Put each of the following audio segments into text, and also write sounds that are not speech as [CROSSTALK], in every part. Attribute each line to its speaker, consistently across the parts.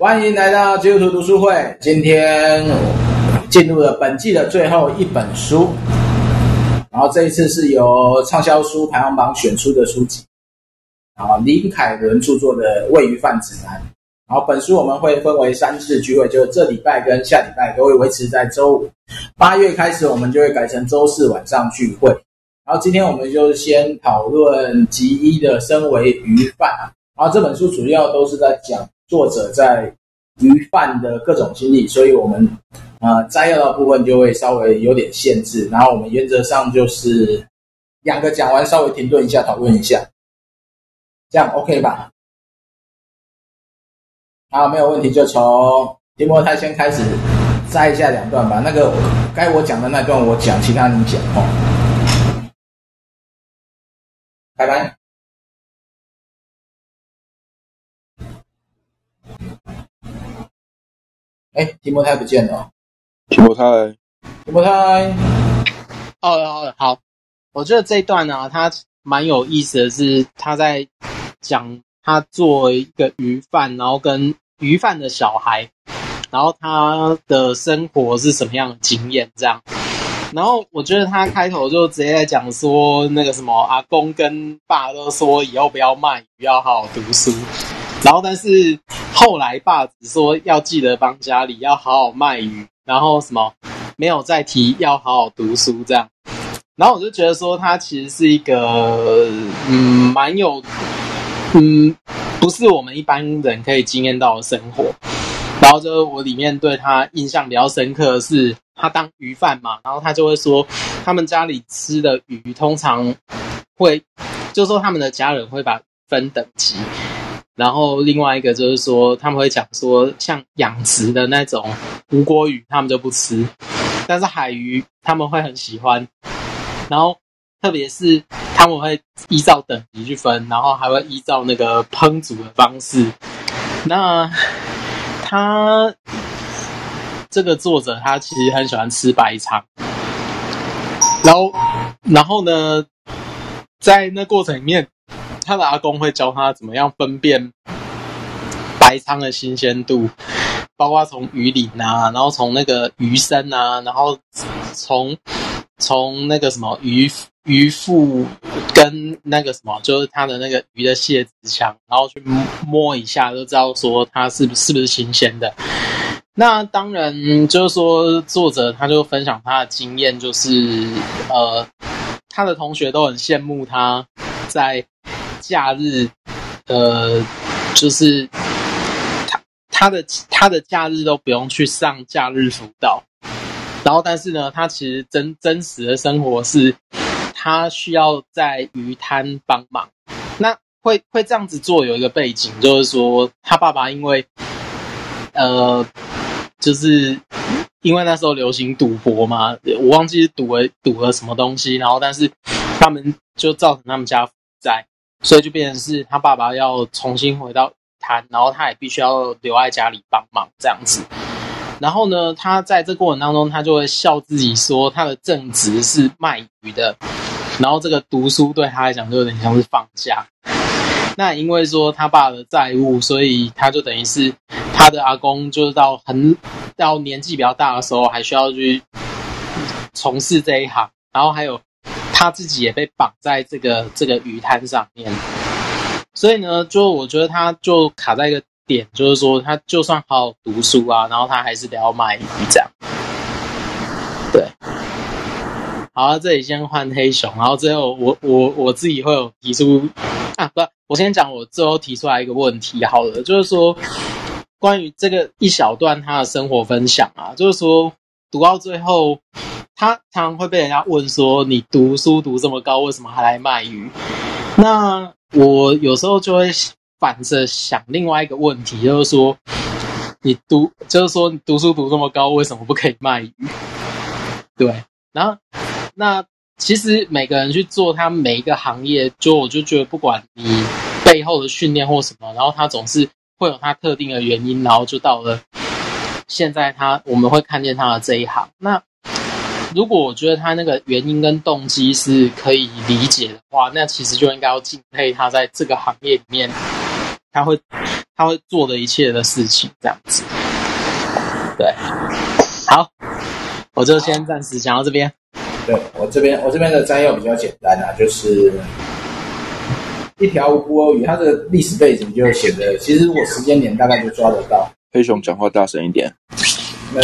Speaker 1: 欢迎来到基督徒读书会。今天进入了本季的最后一本书，然后这一次是由畅销书排行榜选出的书籍，啊，林凯伦著作的《喂鱼饭指南》。然后本书我们会分为三次聚会，就是这礼拜跟下礼拜都会维持在周五。八月开始我们就会改成周四晚上聚会。然后今天我们就先讨论集一的身为鱼贩，然后这本书主要都是在讲作者在鱼贩的各种经历，所以我们呃摘要的部分就会稍微有点限制。然后我们原则上就是两个讲完稍微停顿一下讨论一下，这样 OK 吧？好，没有问题，就从提摩太先开始摘一下两段吧。那个该我讲的那段我讲，其他你讲哦。拜拜。哎，提摩太不见了。
Speaker 2: 提摩太，
Speaker 1: 提摩太。
Speaker 3: 哦哦，好。我觉得这一段呢、啊，他蛮有意思的是，他在讲他作为一个鱼贩，然后跟鱼贩的小孩，然后他的生活是什么样的经验，这样。然后我觉得他开头就直接在讲说，那个什么阿公跟爸都说以后不要卖鱼，要好好读书。然后但是后来爸只说要记得帮家里要好好卖鱼，然后什么没有再提要好好读书这样。然后我就觉得说他其实是一个嗯蛮有嗯不是我们一般人可以经验到的生活。然后就我里面对他印象比较深刻的是，他当鱼贩嘛，然后他就会说，他们家里吃的鱼通常会，就说他们的家人会把分等级，然后另外一个就是说他们会讲说，像养殖的那种吴郭鱼，他们就不吃，但是海鱼他们会很喜欢，然后特别是他们会依照等级去分，然后还会依照那个烹煮的方式，那。他这个作者，他其实很喜欢吃白肠，然后，然后呢，在那过程里面，他的阿公会教他怎么样分辨白鯧的新鲜度，包括从鱼鳞啊，然后从那个鱼身啊，然后从从那个什么鱼鱼腹跟那个什么，就是它的那个鱼的蟹子腔，然后去摸一下，就知道说它是不是不是新鲜的。那当然就是说，作者他就分享他的经验，就是呃，他的同学都很羡慕他在假日，呃，就是他他的他的假日都不用去上假日辅导。然后，但是呢，他其实真真实的生活是，他需要在鱼摊帮忙。那会会这样子做有一个背景，就是说他爸爸因为，呃，就是因为那时候流行赌博嘛，我忘记赌了赌了什么东西，然后但是他们就造成他们家负债，所以就变成是他爸爸要重新回到摊，然后他也必须要留在家里帮忙这样子。然后呢，他在这过程当中，他就会笑自己说，他的正职是卖鱼的，然后这个读书对他来讲就有点像是放假。那因为说他爸的债务，所以他就等于是他的阿公，就是到很到年纪比较大的时候，还需要去从事这一行。然后还有他自己也被绑在这个这个鱼摊上面，所以呢，就我觉得他就卡在一个。点就是说，他就算好好读书啊，然后他还是得要卖鱼这样。对，好，这里先换黑熊，然后最后我我我自己会有提出啊，不，我先讲我最后提出来一个问题好了，就是说关于这个一小段他的生活分享啊，就是说读到最后，他常常会被人家问说，你读书读这么高，为什么还来卖鱼？那我有时候就会。反着想另外一个问题，就是说，你读，就是说你读书读这么高，为什么不可以卖鱼？对，然后那其实每个人去做他每一个行业，就我就觉得，不管你背后的训练或什么，然后他总是会有他特定的原因，然后就到了现在他我们会看见他的这一行。那如果我觉得他那个原因跟动机是可以理解的话，那其实就应该要敬佩他在这个行业里面。他会，他会做的一切的事情，这样子。对，好，我就先暂时讲到这边。
Speaker 1: 对，我这边，我这边的摘要比较简单啊，就是一条无辜鳄鱼，它的历史背景就写的，其实我时间点大概就抓得到。
Speaker 2: 黑熊讲话大声一点，
Speaker 1: 那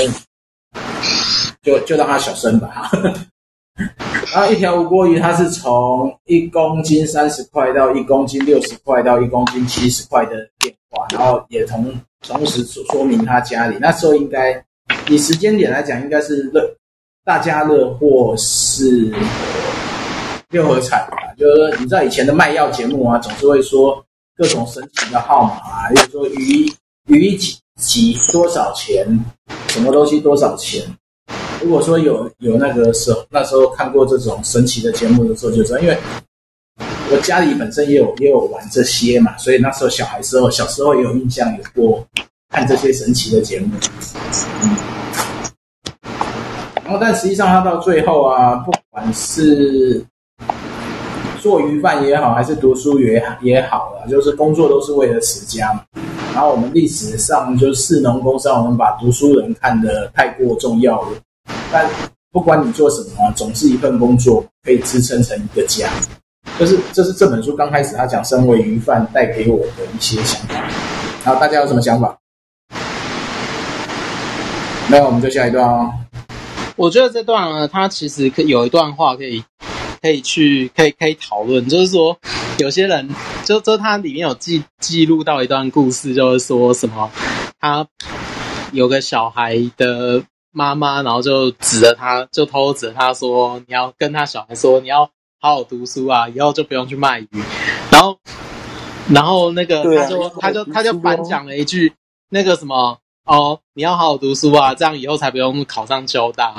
Speaker 1: 就就让它小声吧。然 [LAUGHS] 后一条无锅鱼，它是从一公斤三十块到一公斤六十块到一公斤七十块的变化，然后也同同时说说明他家里那时候应该以时间点来讲，应该是乐大家乐或是六合彩吧。就是说你知道以前的卖药节目啊，总是会说各种神奇的号码啊，比如说鱼鱼几几多少钱，什么东西多少钱。如果说有有那个时候那时候看过这种神奇的节目的时候，就知道，因为我家里本身也有也有玩这些嘛，所以那时候小孩时候小时候也有印象，有过看这些神奇的节目。然后但实际上他到最后啊，不管是做鱼贩也好，还是读书也也好啊，就是工作都是为了持家嘛。然后我们历史上就是士农工商，我们把读书人看得太过重要了。但不管你做什么，总是一份工作可以支撑成一个家。就是这是这本书刚开始他讲身为鱼贩带给我的一些想法。然后大家有什么想法？没有，我们就下一段哦。
Speaker 3: 我觉得这段呢，它其实可有一段话可以可以去可以可以讨论，就是说有些人就就他里面有记记录到一段故事，就是说什么他有个小孩的。妈妈，然后就指着他，就偷指着他说：“你要跟他小孩说，你要好好读书啊，以后就不用去卖鱼。”然后，然后那个他就他就他就反讲了一句：“那个什么哦，你要好好读书啊，这样以后才不用考上交大，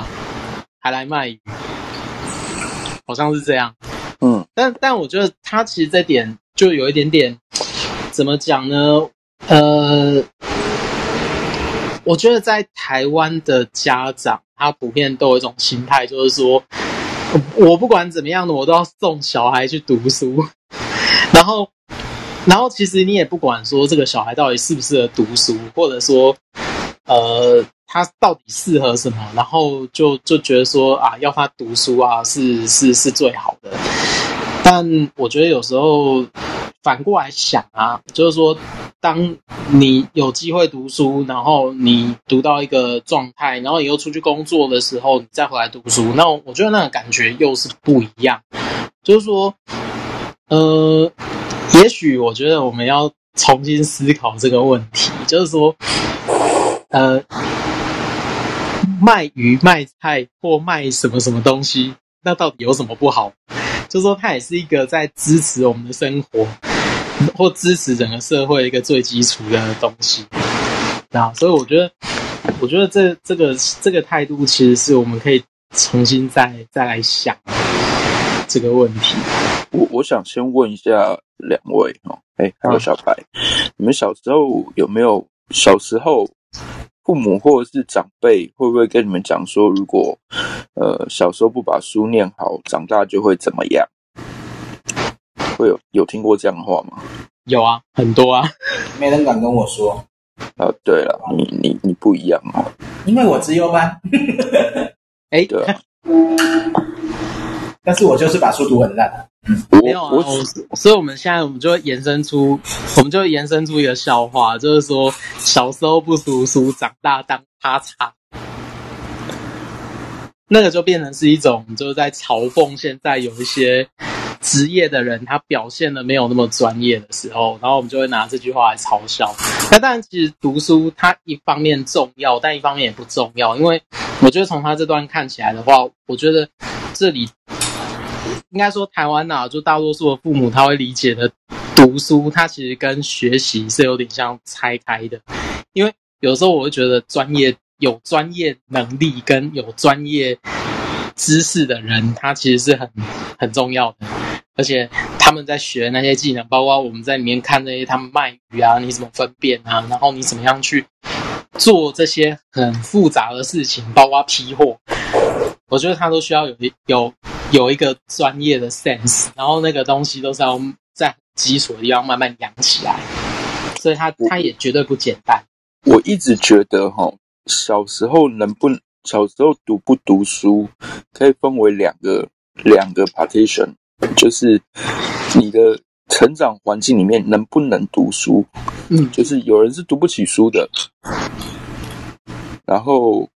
Speaker 3: 还来卖鱼。”好像是这样。嗯，但但我觉得他其实这点就有一点点怎么讲呢？呃。我觉得在台湾的家长，他普遍都有一种心态，就是说，我不管怎么样的，我都要送小孩去读书。[LAUGHS] 然后，然后其实你也不管说这个小孩到底适不适合读书，或者说，呃，他到底适合什么，然后就就觉得说啊，要他读书啊，是是是最好的。但我觉得有时候反过来想啊，就是说。当你有机会读书，然后你读到一个状态，然后以后出去工作的时候，你再回来读书，那我觉得那个感觉又是不一样。就是说，呃，也许我觉得我们要重新思考这个问题，就是说，呃，卖鱼、卖菜或卖什么什么东西，那到底有什么不好？就是说，它也是一个在支持我们的生活。或支持整个社会一个最基础的东西，那所以我觉得，我觉得这这个这个态度其实是我们可以重新再再来想这个问题。
Speaker 2: 我我想先问一下两位哦，哎，还有小白，你们小时候有没有小时候父母或者是长辈会不会跟你们讲说，如果呃小时候不把书念好，长大就会怎么样？会有有听过这样的话吗？
Speaker 3: 有啊，很多啊，
Speaker 1: 没人敢跟我说。
Speaker 2: 啊，对了，你你你不一样哦，
Speaker 1: 因为我资优班。[LAUGHS]
Speaker 3: 哎，
Speaker 2: 对啊，
Speaker 1: 但是我就是把书读很烂。
Speaker 3: 嗯，没有啊，我我所以我们现在我们就会延伸出，我们就会延伸出一个笑话，就是说小时候不读书，长大当咔嚓。那个就变成是一种，就是在嘲讽现在有一些。职业的人，他表现的没有那么专业的时候，然后我们就会拿这句话来嘲笑。那当然，其实读书它一方面重要，但一方面也不重要。因为我觉得从他这段看起来的话，我觉得这里应该说台湾呐、啊，就大多数的父母他会理解的读书，它其实跟学习是有点像拆开的。因为有时候我会觉得专业有专业能力跟有专业知识的人，他其实是很很重要的。而且他们在学那些技能，包括我们在里面看那些他们卖鱼啊，你怎么分辨啊？然后你怎么样去做这些很复杂的事情，包括批货，我觉得他都需要有一有有一个专业的 sense，然后那个东西都是要在基础的地方慢慢养起来。所以他他也绝对不简单。
Speaker 2: 我一直觉得哈，小时候能不小时候读不读书，可以分为两个两个 partition，就是你的成长环境里面能不能读书，
Speaker 3: 嗯，
Speaker 2: 就是有人是读不起书的，然后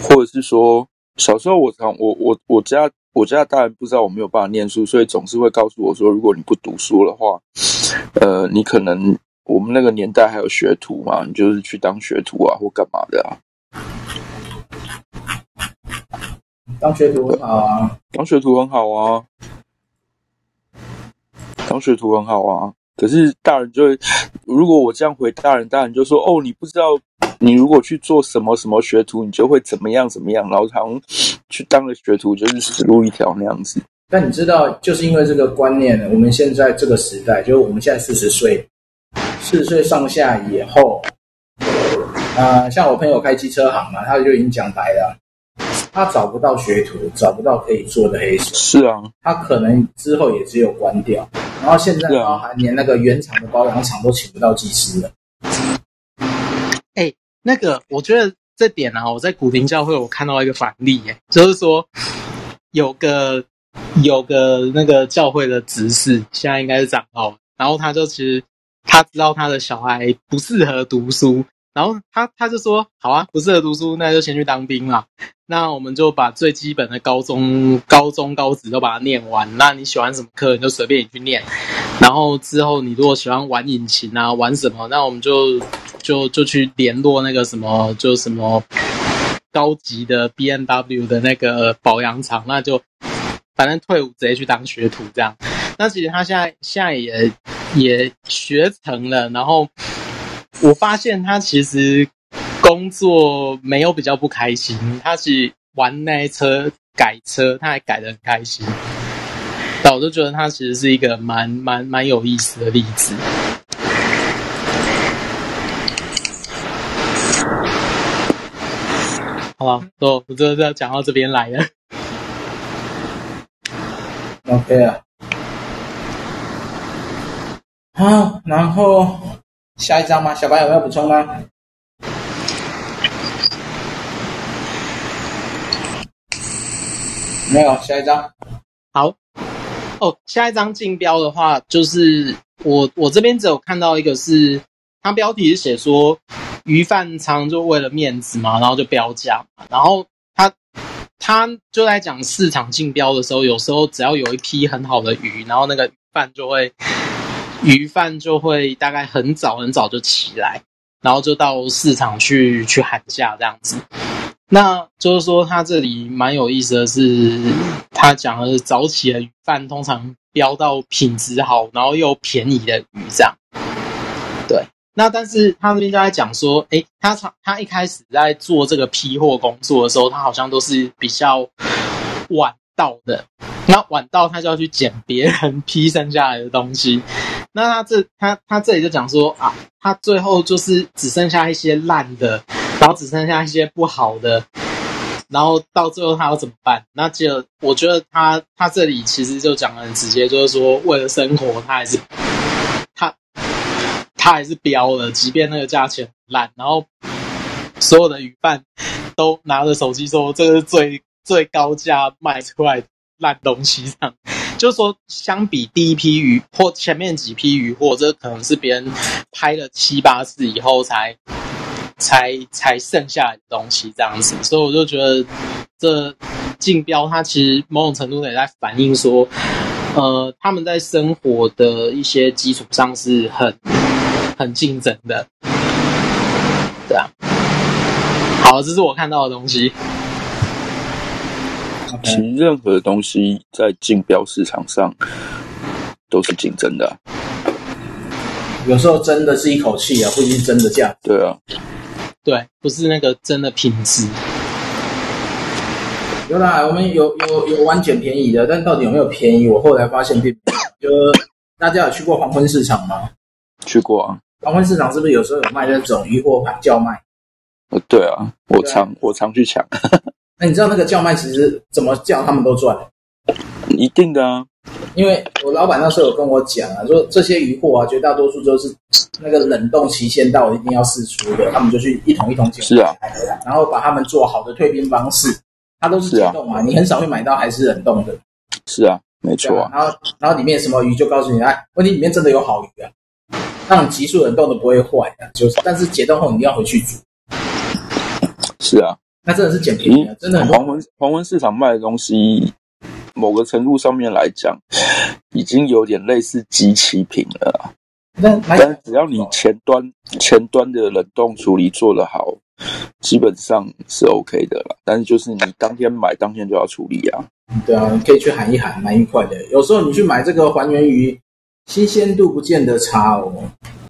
Speaker 2: 或者是说小时候我常我我我家我家大人不知道我没有办法念书，所以总是会告诉我说，如果你不读书的话，呃，你可能。我们那个年代还有学徒嘛？你就是去当学徒啊，或干嘛的啊？
Speaker 1: 当学徒很好啊，
Speaker 2: 当学徒很好啊，当学徒很好啊。可是大人就会，如果我这样回大人，大人就说：“哦，你不知道，你如果去做什么什么学徒，你就会怎么样怎么样。”然后好像去当了学徒就是死路一条那样子。
Speaker 1: 但你知道，就是因为这个观念，我们现在这个时代，就是我们现在四十岁。四十岁上下以后，呃，像我朋友开机车行嘛，他就已经讲白了，他找不到学徒，找不到可以做的黑手。
Speaker 2: 是啊，
Speaker 1: 他可能之后也只有关掉。然后现在包含连那个原厂的保养厂都请不到技师了。
Speaker 3: 哎、欸，那个，我觉得这点啊，我在古亭教会我看到一个反例，哎，就是说有个有个那个教会的执事，现在应该是长老，然后他就其实。他知道他的小孩不适合读书，然后他他就说：“好啊，不适合读书，那就先去当兵啦。那我们就把最基本的高中、高中、高职都把它念完。那你喜欢什么课，你就随便你去念。然后之后你如果喜欢玩引擎啊，玩什么，那我们就就就去联络那个什么，就什么高级的 BMW 的那个保养厂，那就反正退伍直接去当学徒这样。那其实他现在现在也。”也学成了，然后我发现他其实工作没有比较不开心，他是玩那车改车，他还改得很开心。那我就觉得他其实是一个蛮蛮蛮有意思的例子。好吧，我我就要讲到这边来了。
Speaker 1: OK 啊。好，然后下一张吗？小白有没有补充吗？没有，下一张。
Speaker 3: 好，哦，下一张竞标的话，就是我我这边只有看到一个是，它标题是写说鱼贩常就为了面子嘛，然后就标价，然后他他就在讲市场竞标的时候，有时候只要有一批很好的鱼，然后那个鱼贩就会。鱼贩就会大概很早很早就起来，然后就到市场去去喊价这样子。那就是说，他这里蛮有意思的是，他讲的是早起的鱼贩通常标到品质好，然后又便宜的鱼这样。那但是他这边就在讲说，诶，他他他一开始在做这个批货工作的时候，他好像都是比较晚到的。那晚到，他就要去捡别人批剩下来的东西。那他这 [LAUGHS] 他他这里就讲说啊，他最后就是只剩下一些烂的，然后只剩下一些不好的，然后到最后他要怎么办？那就我觉得他他这里其实就讲得很直接，就是说为了生活，他还是他还是标了，即便那个价钱烂，然后所有的鱼贩都拿着手机说这是最最高价卖出来烂东西上。就是说，相比第一批鱼或前面几批鱼货，这可能是别人拍了七八次以后才才才剩下来的东西这样子，所以我就觉得这竞标它其实某种程度也在反映说，呃，他们在生活的一些基础上是很很竞争的，对啊。好，这是我看到的东西。
Speaker 2: 其实任何东西在竞标市场上都是竞争的啊，
Speaker 1: 有时候真的是一口气啊，不一定真的价。
Speaker 2: 对啊，
Speaker 3: 对，不是那个真的品质。
Speaker 1: 有啦，我们有有有玩捡便宜的，但到底有没有便宜？我后来发现并，就大家有去过黄昏市场吗？
Speaker 2: 去过啊。
Speaker 1: 黄昏市场是不是有时候有卖那种鱼货盘叫卖？
Speaker 2: 呃，对啊，我常啊我常去抢。[LAUGHS]
Speaker 1: 那你知道那个叫卖其实怎么叫他们都赚？
Speaker 2: 一定的啊，
Speaker 1: 因为我老板那时候有跟我讲啊，说这些鱼货啊，绝大多数都是那个冷冻期限到一定要试出的，他们就去一桶一桶捡。
Speaker 2: 是啊，
Speaker 1: 然后把他们做好的退冰方式，它都是冷冻嘛，你很少会买到还是冷冻的。
Speaker 2: 是啊，没错啊。
Speaker 1: 然后然后里面什么鱼就告诉你，哎，问题里面真的有好鱼啊，那种急速冷冻的不会坏的，就是但是解冻后你一定要回去煮。
Speaker 2: 是啊，
Speaker 1: 那真的是捡便宜，真的。
Speaker 2: 黄昏黄昏市场卖的东西，某个程度上面来讲，已经有点类似即期品了。但但只要你前端前端的冷冻处理做得好，基本上是 OK 的了。但是就是你当天买当天就要处理啊。
Speaker 1: 对啊，你可以去喊一喊，蛮愉快的。有时候你去买这个还原鱼，新鲜度不见得差哦。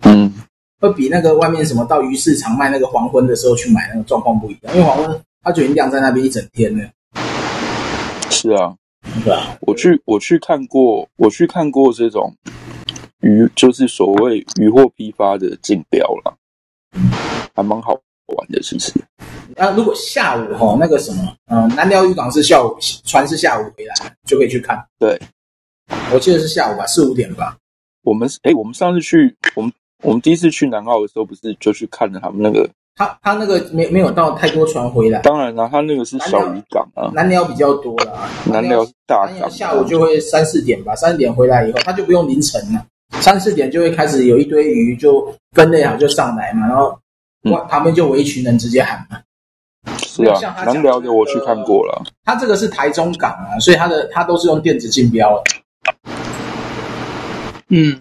Speaker 2: 嗯，
Speaker 1: 会比那个外面什么到鱼市场卖那个黄昏的时候去买那个状况不一样，因为黄昏它就已经晾在那边一整天了。
Speaker 2: 是啊，
Speaker 1: 对啊，
Speaker 2: 我去我去看过，我去看过这种。鱼就是所谓鱼货批发的竞标了，还蛮好玩的其实。
Speaker 1: 啊，如果下午哈那个什么，嗯，南寮渔港是下午船是下午回来，就可以去看。
Speaker 2: 对，
Speaker 1: 我记得是下午吧，四五点吧。
Speaker 2: 我们哎，我们上次去，我们我们第一次去南澳的时候，不是就去看了他们那个？
Speaker 1: 他他那个没没有到太多船回来。
Speaker 2: 当然了，他那个是小渔港啊，
Speaker 1: 南寮比较多啦。
Speaker 2: 南寮是大港，
Speaker 1: 下午就会三四点吧，三四点回来以后，他就不用凌晨了。三四点就会开始有一堆鱼就分类好就上来嘛，然后旁边就围一群人直接喊嘛。
Speaker 2: 是啊，南寮的我去看过了。
Speaker 1: 他这个是台中港啊，所以他的他都是用电子竞标的。嗯，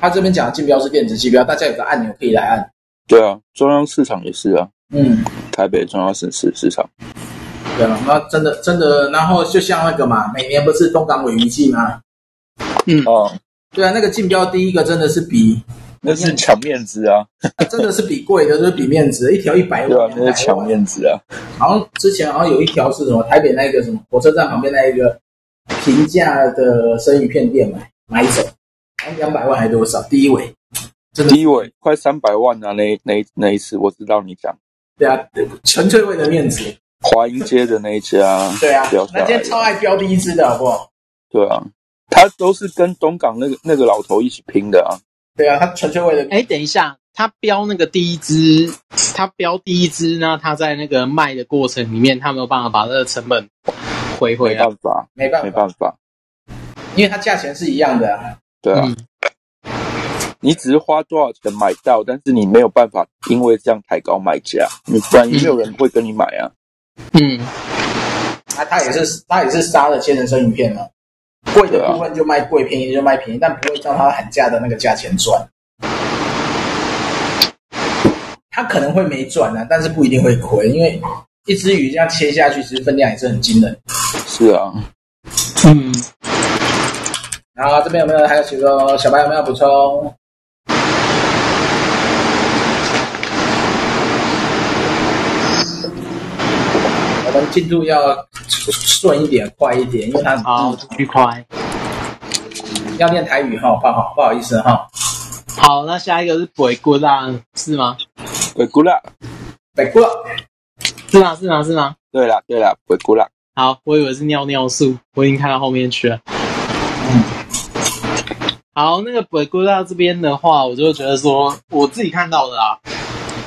Speaker 1: 他这边讲的竞标是电子竞标，大家有个按钮可以来按。
Speaker 2: 对啊，中央市场也是啊。
Speaker 1: 嗯，
Speaker 2: 台北中央市市市场。
Speaker 1: 对啊，那真的真的，然后就像那个嘛，每年不是东港尾鱼季吗？
Speaker 2: 嗯哦。
Speaker 1: 对啊，那个竞标第一个真的是比
Speaker 2: 那是抢面子啊，
Speaker 1: 真的是比贵的，就是比面子，一条一百万。
Speaker 2: 对啊，那是抢面子啊。
Speaker 1: 好像之前好像有一条是什么台北那个什么火车站旁边那一个平价的生鱼片店买买走，两百万还多少？第一尾，真的
Speaker 2: 第一尾快三百万啊！那那那一次我知道你讲。
Speaker 1: 对啊，纯粹为了面子。
Speaker 2: 华阴街的那一家。
Speaker 1: 对啊，那天超爱标第一只的好不好？
Speaker 2: 对啊。他都是跟东港那个那个老头一起拼的啊！
Speaker 1: 对啊，他纯粹为了……
Speaker 3: 哎，等一下，他标那个第一支，他标第一支呢？他在那个卖的过程里面，他没有办法把那个成本回回来。
Speaker 2: 没办法，
Speaker 1: 没办法，
Speaker 2: 没办法，
Speaker 1: 因为他价钱是一样的啊。
Speaker 2: 对啊，嗯、你只是花多少钱买到，但是你没有办法因为这样抬高卖价，你不然也没有人会跟你买啊。
Speaker 3: 嗯，
Speaker 1: 那、啊、他也是他也是杀了千人生鱼片了。贵的部分就卖贵，便宜就卖便宜，但不会照他喊价的那个价钱赚。他可能会没赚啊，但是不一定会亏，因为一只鱼这样切下去，其实分量也是很惊人。
Speaker 2: 是啊，
Speaker 3: 嗯。
Speaker 1: 然后这边有没有还有几个小白有没有补充？我们进度要顺一点，快一点，因为它
Speaker 3: 好巨快。
Speaker 1: 要念台语哈，不好不好意思哈。
Speaker 3: 好，那下一个是北姑啦，是吗？
Speaker 2: 北姑啦，
Speaker 1: 北姑啦，
Speaker 3: 是吗？是吗？是吗？
Speaker 2: 对了对了，北姑啦。
Speaker 3: 好，我以为是尿尿素，我已经看到后面去了。好，那个北姑啦这边的话，我就觉得说，我自己看到的啦，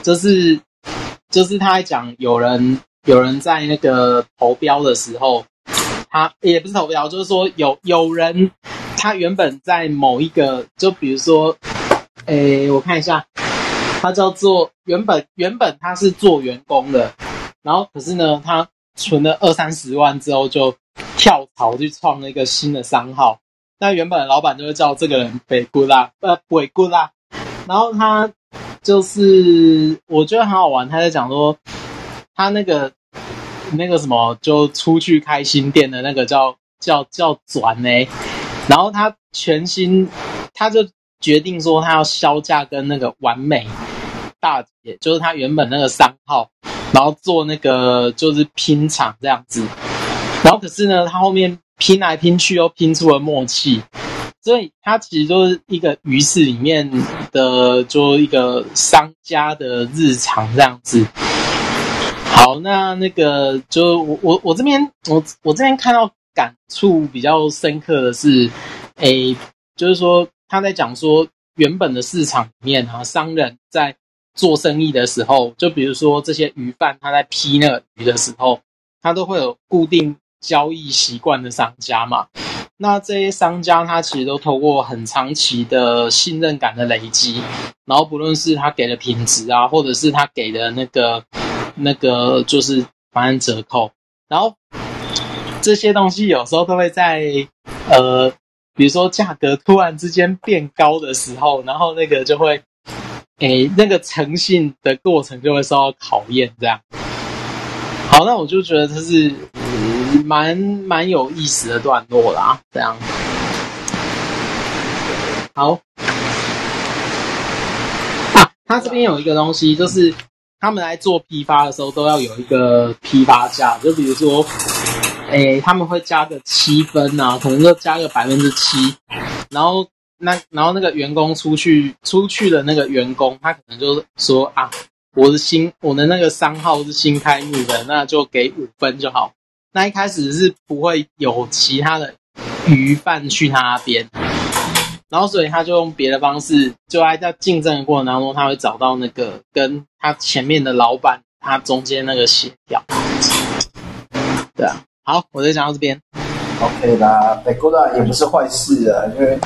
Speaker 3: 就是就是他还讲有人。有人在那个投标的时候，他也不是投标，就是说有有人，他原本在某一个，就比如说，诶，我看一下，他叫做原本原本他是做员工的，然后可是呢，他存了二三十万之后就跳槽去创了一个新的商号，那原本的老板就会叫这个人北姑啦，呃，北姑啦，然后他就是我觉得很好玩，他在讲说。他那个那个什么，就出去开新店的那个叫叫叫转呢，然后他全新，他就决定说他要销价跟那个完美大姐，就是他原本那个商号，然后做那个就是拼场这样子，然后可是呢，他后面拼来拼去又拼出了默契，所以他其实就是一个鱼市里面的，就一个商家的日常这样子。好，那那个就我我我这边我我这边看到感触比较深刻的是，诶，就是说他在讲说原本的市场里面啊，商人在做生意的时候，就比如说这些鱼贩他在批那个鱼的时候，他都会有固定交易习惯的商家嘛。那这些商家他其实都透过很长期的信任感的累积，然后不论是他给的品质啊，或者是他给的那个那个就是反正折扣，然后这些东西有时候都会在呃，比如说价格突然之间变高的时候，然后那个就会，诶，那个诚信的过程就会受到考验，这样。好，那我就觉得这是。蛮蛮有意思的段落啦，这样。好，啊，他这边有一个东西，就是他们来做批发的时候都要有一个批发价，就比如说，诶，他们会加个七分啊，可能就加个百分之七，然后那然后那个员工出去出去的那个员工，他可能就说啊，我的新我的那个商号是新开幕的，那就给五分就好。那一开始是不会有其他的鱼贩去他那边，然后所以他就用别的方式，就在在竞争的过程当中，他会找到那个跟他前面的老板他中间那个协调。对啊，好，我就讲到这边。
Speaker 1: OK 啦，北沟的也不是坏事啊，因为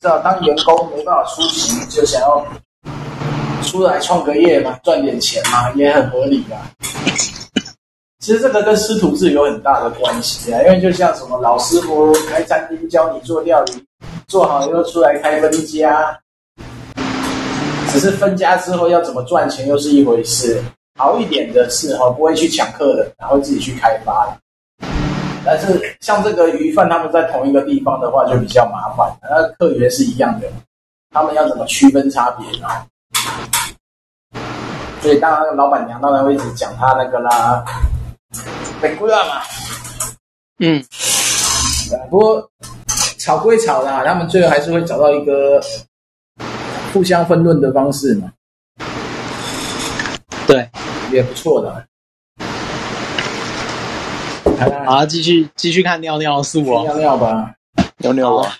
Speaker 1: 知道当员工没办法出席，就想要出来创个业嘛，赚点钱嘛，也很合理的。其实这个跟师徒制有很大的关系啊，因为就像什么老师傅开餐厅教你做料理，做好又出来开分家，只是分家之后要怎么赚钱又是一回事。好一点的是哈，不会去抢客的，然后自己去开发。但是像这个鱼贩他们在同一个地方的话就比较麻烦，那客源是一样的，他们要怎么区分差别呢？所以当然老板娘当然会一直讲他那个啦。被规划嘛，
Speaker 3: 嗯，
Speaker 1: 不过吵归吵啦，他们最后还是会找到一个互相分论的方式嘛。
Speaker 3: 对，
Speaker 1: 也不错的。
Speaker 3: 好，继续继续看尿尿树哦，
Speaker 1: 尿尿吧，
Speaker 2: 尿尿啊。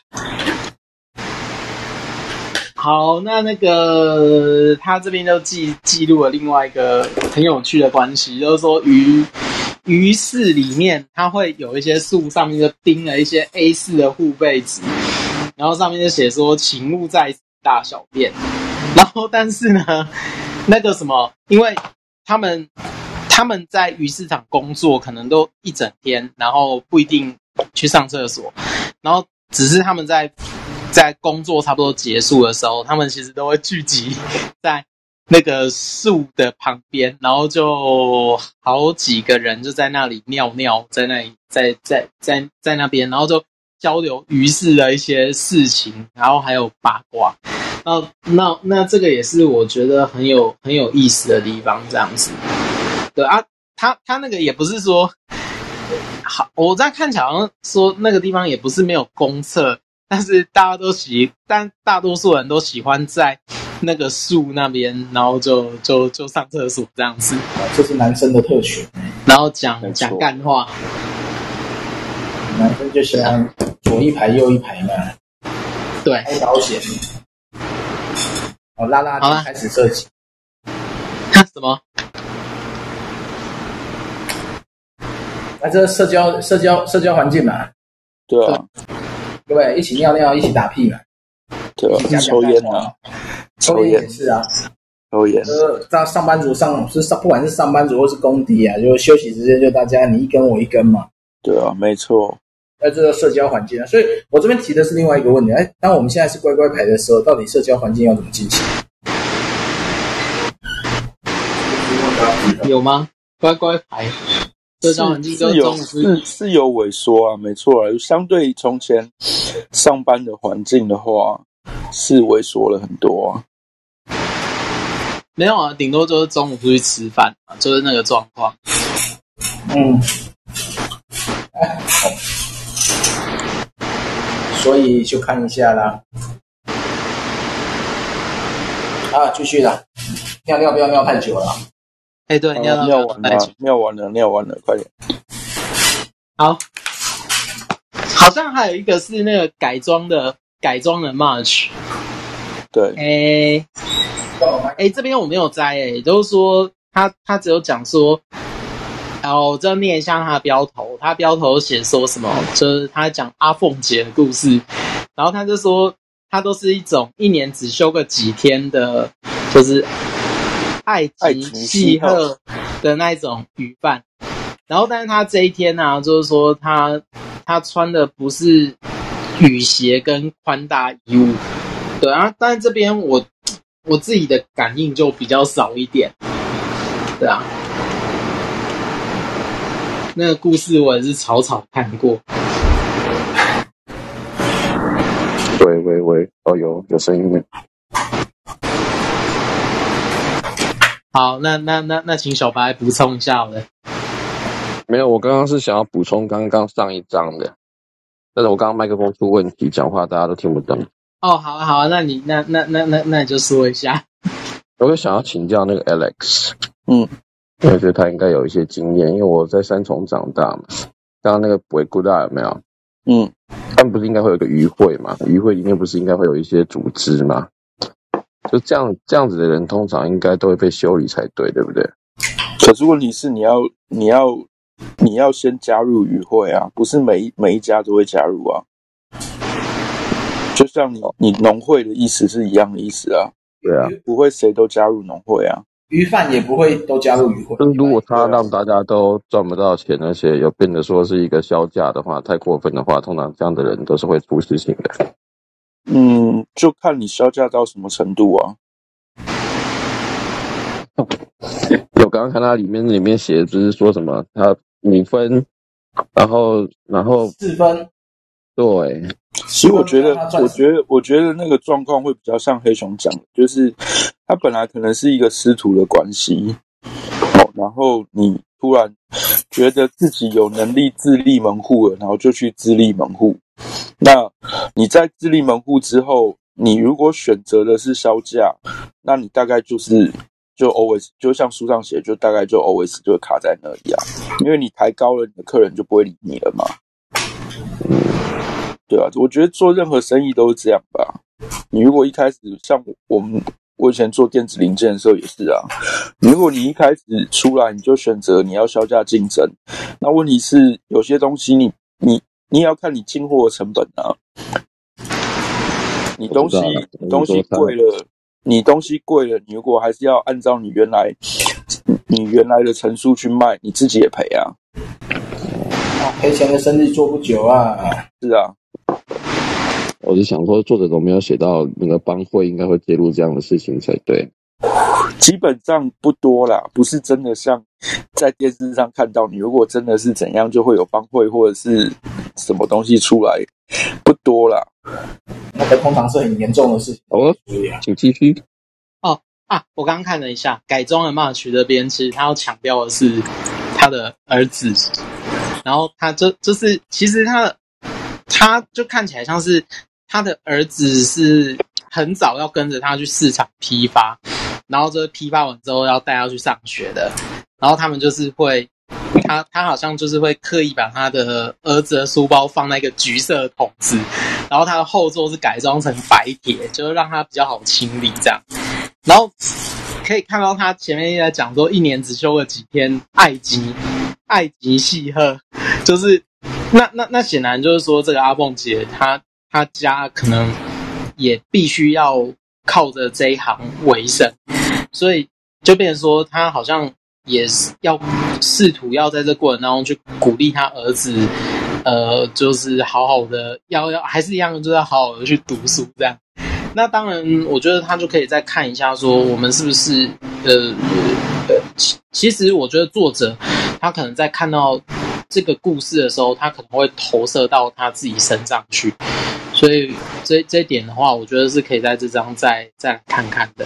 Speaker 3: 好，那那个他这边就记记录了另外一个很有趣的关系，就是说鱼鱼市里面，它会有一些树上面就钉了一些 A4 的护背纸，然后上面就写说“请勿在大小便”。然后，但是呢，[LAUGHS] 那个什么，因为他们他们在鱼市场工作，可能都一整天，然后不一定去上厕所，然后只是他们在。在工作差不多结束的时候，他们其实都会聚集在那个树的旁边，然后就好几个人就在那里尿尿，在那里在在在在那边，然后就交流鱼市的一些事情，然后还有八卦。那那那这个也是我觉得很有很有意思的地方，这样子。对啊，他他那个也不是说好，我在看起来好像说那个地方也不是没有公厕。但是大家都喜，但大多数人都喜欢在 [LAUGHS] 那个树那边，然后就就就上厕所这样子。
Speaker 1: 这是男生的特权。
Speaker 3: 然后讲讲干话。
Speaker 1: 男生就喜欢左一排右一排嘛。
Speaker 3: 对。
Speaker 1: 开保险。哦，拉拉开始设计。
Speaker 3: 什么？
Speaker 1: 那这社交社交社交环境嘛。
Speaker 2: 对啊。
Speaker 1: 各位一起尿尿，一起打屁嘛？
Speaker 2: 对啊，抽烟啊，
Speaker 1: 抽烟也是啊，
Speaker 2: 抽烟。
Speaker 1: 呃，上上班族上是上，不管是上班族或是工地啊，就休息时间就大家你一根我一根嘛。
Speaker 2: 对啊，没错。
Speaker 1: 那这个社交环境啊，所以我这边提的是另外一个问题：哎，当我们现在是乖乖牌的时候，到底社交环境要怎么进行？
Speaker 3: 有吗？乖乖牌。社交环境是有
Speaker 2: 是是有萎缩啊，没错啊。相对于从前上班的环境的话，是萎缩了很多啊。
Speaker 3: 没有啊，顶多就是中午出去吃饭啊，就是那个状况。
Speaker 1: 嗯。哎，好。所以就看一下啦。啊，继续啦。尿尿不要尿太久了。
Speaker 3: 哎，欸、对，尿
Speaker 2: 尿完了，尿完了，尿完了，快点。
Speaker 3: 好，好像还有一个是那个改装的改装的 March，
Speaker 2: 对，
Speaker 3: 哎哎，这边我没有摘，哎，都是说他他只有讲说，然后我就念一下他的标头，他标头写说什么，就是他讲阿凤姐的故事，然后他就说他都是一种一年只休个几天的，就是爱情戏贺的那一种鱼贩，然后但是他这一天呢、啊，就是说他他穿的不是。雨鞋跟宽大衣物，对啊，但是这边我我自己的感应就比较少一点，对啊，那个故事我也是草草看过。
Speaker 4: 喂喂喂，哦有有声音。
Speaker 3: 好，那那那那请小白补充一下好了。
Speaker 4: 没有，我刚刚是想要补充刚刚上一章的。但是我刚刚麦克风出问题，讲话大家都听不懂。
Speaker 3: 哦，好啊，好啊，那你那那那那那你就说一下。
Speaker 4: 我就想要请教那个 Alex，
Speaker 2: 嗯，
Speaker 4: 我觉得他应该有一些经验，因为我在三重长大嘛。刚刚那个 Boy Good 有没有？
Speaker 2: 嗯，
Speaker 4: 他们不是应该会有个余会嘛？余会里面不是应该会有一些组织吗？就这样这样子的人，通常应该都会被修理才对，对不对？
Speaker 2: 可是问题是，你要你要。你要先加入渔会啊，不是每一每一家都会加入啊。就像你你农会的意思是一样的意思啊。
Speaker 4: 对啊，
Speaker 2: 不会谁都加入农会啊。
Speaker 1: 鱼贩也不会都加入鱼会。
Speaker 4: 如果他让大家都赚不到钱，而且又变得说是一个削价的话，太过分的话，通常这样的人都是会出事情的。
Speaker 2: 嗯，就看你削价到什么程度啊。
Speaker 4: 我刚刚看他里面里面写的，就是说什么他。五分，然后然后
Speaker 1: 四分，
Speaker 4: 对。
Speaker 2: 其实我觉得，我觉得，我觉得那个状况会比较像黑熊讲的，就是他本来可能是一个师徒的关系，哦，然后你突然觉得自己有能力自立门户了，然后就去自立门户。那你在自立门户之后，你如果选择的是销价，那你大概就是。就 always 就像书上写，就大概就 always 就会卡在那里啊，因为你抬高了，你的客人就不会理你了嘛。对啊，我觉得做任何生意都是这样吧。你如果一开始像我们，我以前做电子零件的时候也是啊。如果你一开始出来你就选择你要削价竞争，那问题是有些东西你你你也要看你进货的成本啊。你东西东西贵了。你东西贵了，你如果还是要按照你原来你原来的陈述去卖，你自己也赔啊。
Speaker 1: 赔钱的生意做不久啊。
Speaker 2: 是啊，
Speaker 4: 我是想说，作者都没有写到那个帮会应该会介入这样的事情才对。
Speaker 2: 基本上不多啦，不是真的像在电视上看到。你如果真的是怎样，就会有帮会或者是什么东西出来，[LAUGHS] 不多了。
Speaker 1: 那个通常是很严重的事情。
Speaker 4: 哦，请继续。
Speaker 3: 哦啊，我刚刚看了一下改装的 March 这边，其实他要强调的是他的儿子，然后他就就是其实他的他就看起来像是他的儿子是很早要跟着他去市场批发，然后这批发完之后要带他去上学的，然后他们就是会。他他好像就是会刻意把他的儿子的书包放在一个橘色的桶子，然后他的后座是改装成白铁，就是让他比较好清理这样。然后可以看到他前面在讲说，一年只休了几天，爱极爱极戏贺，就是那那那显然就是说，这个阿凤姐她她家可能也必须要靠着这一行为生，所以就变成说他好像。也是要试图要在这过程当中去鼓励他儿子，呃，就是好好的要要还是一样，就是要好好的去读书这样。那当然，我觉得他就可以再看一下，说我们是不是呃呃，其其实我觉得作者他可能在看到这个故事的时候，他可能会投射到他自己身上去。所以这这点的话，我觉得是可以在这章再再看看的。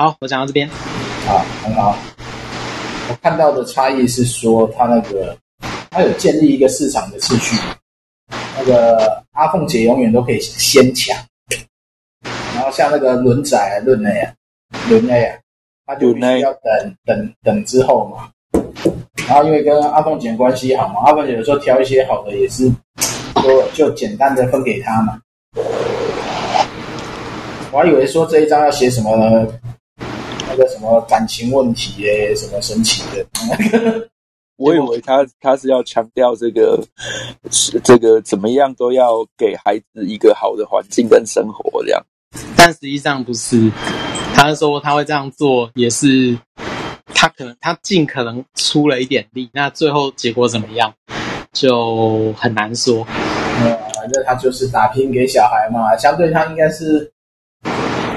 Speaker 3: 好，我讲到这边。
Speaker 1: 啊，很好。我看到的差异是说，他那个他有建立一个市场的秩序。那个阿凤姐永远都可以先抢，然后像那个轮仔轮内啊，轮内啊，他就必须要等等等之后嘛。然后因为跟阿凤姐关系好嘛，阿凤姐有时候挑一些好的也是，就就简单的分给他嘛。我还以为说这一章要写什么个什么感情问题耶，什么神奇的。[LAUGHS]
Speaker 2: 我以为他他是要强调这个是这个怎么样都要给孩子一个好的环境跟生活这样，
Speaker 3: 但实际上不是。他说他会这样做，也是他可能他尽可能出了一点力，那最后结果怎么样就很难说。
Speaker 1: 嗯，反正他就是打拼给小孩嘛，相对他应该是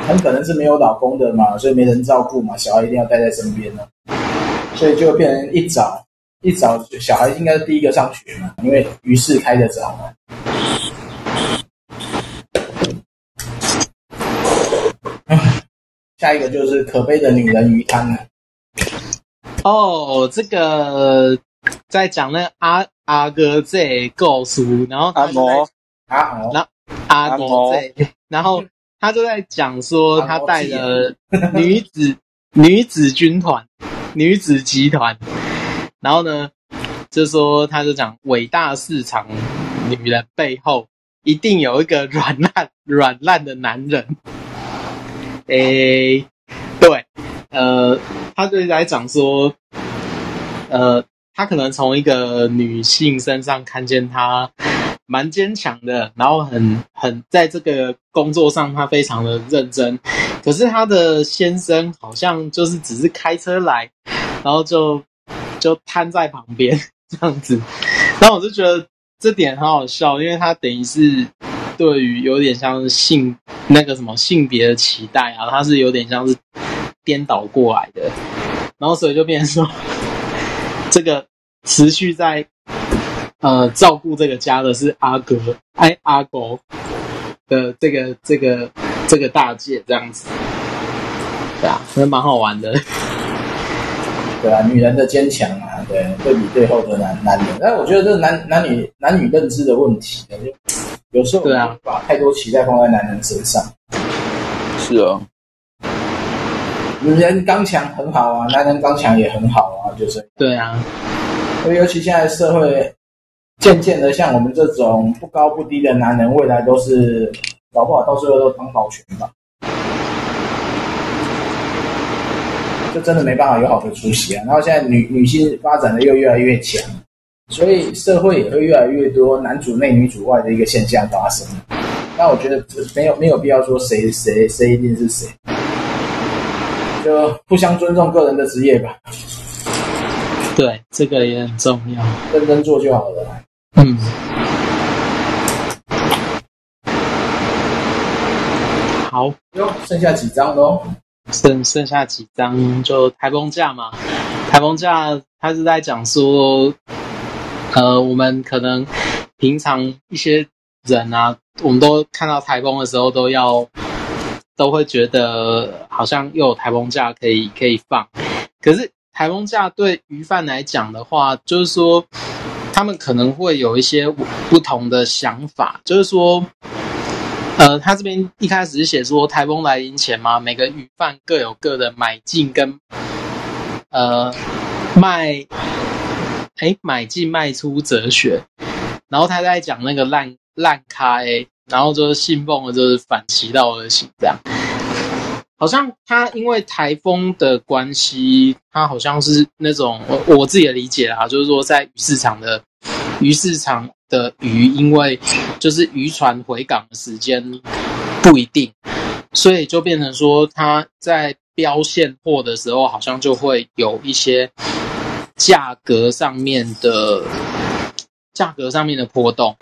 Speaker 1: 很可能是没有老公的嘛，所以没人照顾嘛，小孩一定要带在身边呢，所以就变成一早。一早小孩应该是第一个上学嘛，因为鱼市开得早嘛。[LAUGHS] 下一个就是可悲的女人鱼汤了。
Speaker 3: 哦，这个在讲那个阿阿哥这故事，然后阿摩
Speaker 1: 阿摩，
Speaker 3: 然后阿摩这，然后他就在讲说他带了女子 [LAUGHS] 女子军团、女子集团。然后呢，就说他就讲伟大市场女人背后一定有一个软烂软烂的男人。诶，对，呃，他就在讲说，呃，他可能从一个女性身上看见她蛮坚强的，然后很很在这个工作上他非常的认真，可是他的先生好像就是只是开车来，然后就。就瘫在旁边 [LAUGHS] 这样子，然后我就觉得这点很好笑，因为他等于是对于有点像是性那个什么性别的期待啊，他是有点像是颠倒过来的，然后所以就变成说，[LAUGHS] 这个持续在呃照顾这个家的是阿哥哎阿狗的这个这个这个大姐这样子，对啊，还蛮好玩的。
Speaker 1: 对啊，女人的坚强啊，对，对比最后的男男人，但我觉得这男男女男女认知的问题，就有时候对啊，把太多期待放在男人身上。
Speaker 2: 是啊，
Speaker 1: 女人刚强很好啊，男人刚强也很好啊，就是。
Speaker 3: 对啊，
Speaker 1: 尤其现在社会渐渐的，像我们这种不高不低的男人，未来都是搞不好到最后都当保全吧。就真的没办法有好的出息啊！然后现在女女性发展的又越来越强，所以社会也会越来越多男主内女主外的一个现象发生。那我觉得没有没有必要说谁谁谁一定是谁，就互相尊重个人的职业吧。
Speaker 3: 对，这个也很重要，
Speaker 1: 认真做就好了。
Speaker 3: 嗯。好，
Speaker 1: 哟，剩下几张喽？
Speaker 3: 剩剩下几张就台风假嘛，台风假他是在讲说，呃，我们可能平常一些人啊，我们都看到台风的时候都要都会觉得好像又有台风假可以可以放，可是台风假对鱼贩来讲的话，就是说他们可能会有一些不同的想法，就是说。呃，他这边一开始是写说台风来临前嘛，每个鱼贩各有各的买进跟呃卖，哎买进卖出哲学，然后他在讲那个烂烂开，然后就是信奉的就是反其道而行这样，好像它因为台风的关系，它好像是那种我我自己的理解啊，就是说在鱼市场的鱼市场。的鱼，因为就是渔船回港的时间不一定，所以就变成说，它在标现货的时候，好像就会有一些价格上面的价格上面的波动。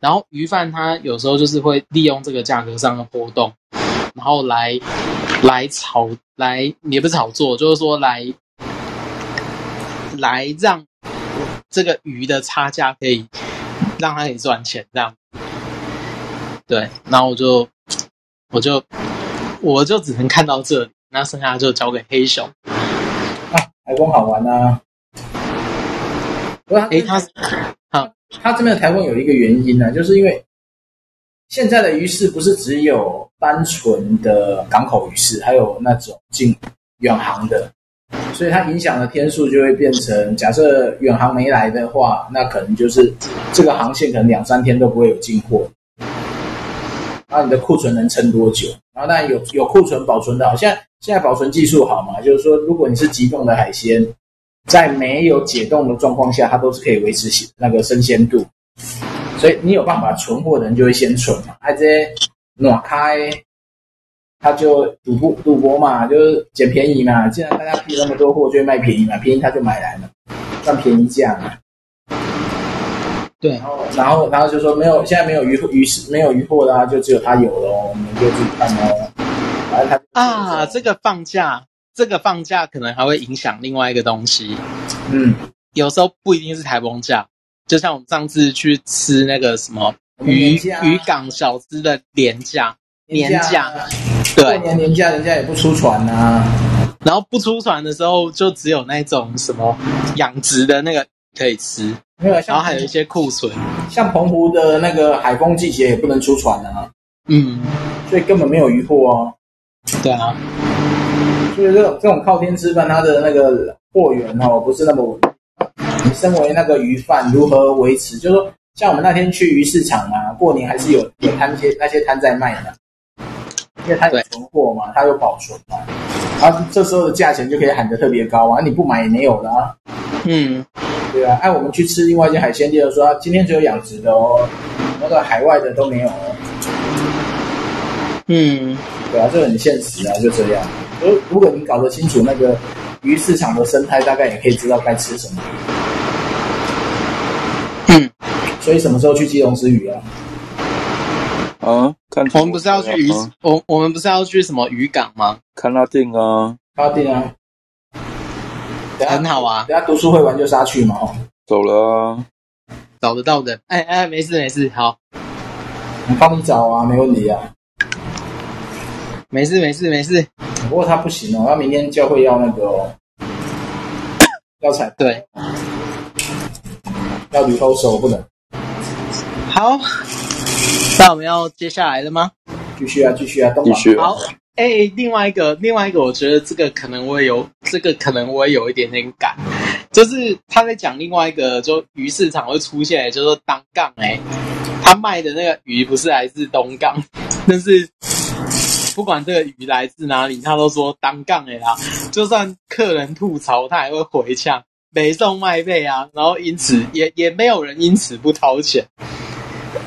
Speaker 3: 然后鱼贩他有时候就是会利用这个价格上的波动，然后来来炒来也不是炒作，就是说来来让这个鱼的差价可以。让他可以赚钱，这样，对，然后我就，我就，我就只能看到这里，那剩下就交给黑熊。
Speaker 1: 啊，台风好玩啊！不过，哎，他，好，他这边的台风有一个原因呢、啊，就是因为现在的鱼市不是只有单纯的港口鱼市，还有那种进远航的，所以它影响的天数就会变成，假设远航没来的话，那可能就是这个航线可能两三天都不会有进货。那你的库存能撑多久？然后当然有有库存保存的好，像现在保存技术好嘛，就是说如果你是急冻的海鲜，在没有解冻的状况下，它都是可以维持那个生鲜度。所以你有办法存货的人就会先存嘛，还这些暖开。他就赌博赌博嘛，就是捡便宜嘛。既然大家批那么多货，就会卖便宜嘛，便宜他就买来了，赚便宜价嘛。
Speaker 3: 对，
Speaker 1: 然后然后然后就说没有，现在没有鱼鱼是没有鱼货的啊，就只有他有了，我们就自己看喽。然后他
Speaker 3: 啊，这个放假，这个放假可能还会影响另外一个东西。
Speaker 1: 嗯，
Speaker 3: 有时候不一定是台风假，就像我们上次去吃那个什么渔渔港小吃的廉价。年假，对，
Speaker 1: 过年年假人家也不出船呐、啊，
Speaker 3: 然后不出船的时候，就只有那种什么养殖的那个可以吃，
Speaker 1: 没有，
Speaker 3: 然后还有一些库存，
Speaker 1: 像澎湖的那个海风季节也不能出船啊，
Speaker 3: 嗯，
Speaker 1: 所以根本没有渔获哦，
Speaker 3: 对啊，
Speaker 1: 所以这种这种靠天吃饭，它的那个货源哦不是那么稳定。你身为那个鱼贩，如何维持？就是说，像我们那天去鱼市场啊，过年还是有有摊些那些摊在卖的。因为它有存货嘛，它有保存嘛，然后这时候的价钱就可以喊得特别高啊！你不买也没有了啊。
Speaker 3: 嗯，
Speaker 1: 对啊。按我们去吃另外一间海鲜店说，今天只有养殖的哦，那个海外的都没有哦。
Speaker 3: 嗯，
Speaker 1: 对啊，这个很现实啊，就这样。如如果你搞得清楚那个鱼市场的生态，大概也可以知道该吃什么。
Speaker 3: 嗯，
Speaker 1: 所以什么时候去基隆吃鱼啊？
Speaker 2: 啊，看
Speaker 3: 我们不是要去鱼，啊、我我们不是要去什么渔港吗？
Speaker 2: 看拉定啊，
Speaker 1: 看拉定啊，
Speaker 3: 很好啊。
Speaker 1: 等下读书会完就杀去嘛，哦，走了啊，
Speaker 3: 找得到的。哎哎，没事没事，好，
Speaker 1: 我帮你找啊，没问题啊。
Speaker 3: 没事没事没事，
Speaker 1: 不过他不行哦，他明天教会要那个、哦，要采
Speaker 3: 对，
Speaker 1: 要铝头手不能。
Speaker 3: 好。那我们要接下来了吗？
Speaker 1: 继续啊，继续啊，
Speaker 2: 继续。
Speaker 3: 好，哎、欸，另外一个，另外一个，我觉得这个可能我也有，这个可能我也有一点点感，就是他在讲另外一个，就鱼市场会出现，就是说东港，哎，他卖的那个鱼不是来自东港，[LAUGHS] 但是不管这个鱼来自哪里，他都说单杠哎啦，就算客人吐槽，他还会回呛，没送卖费啊，然后因此也也没有人因此不掏钱。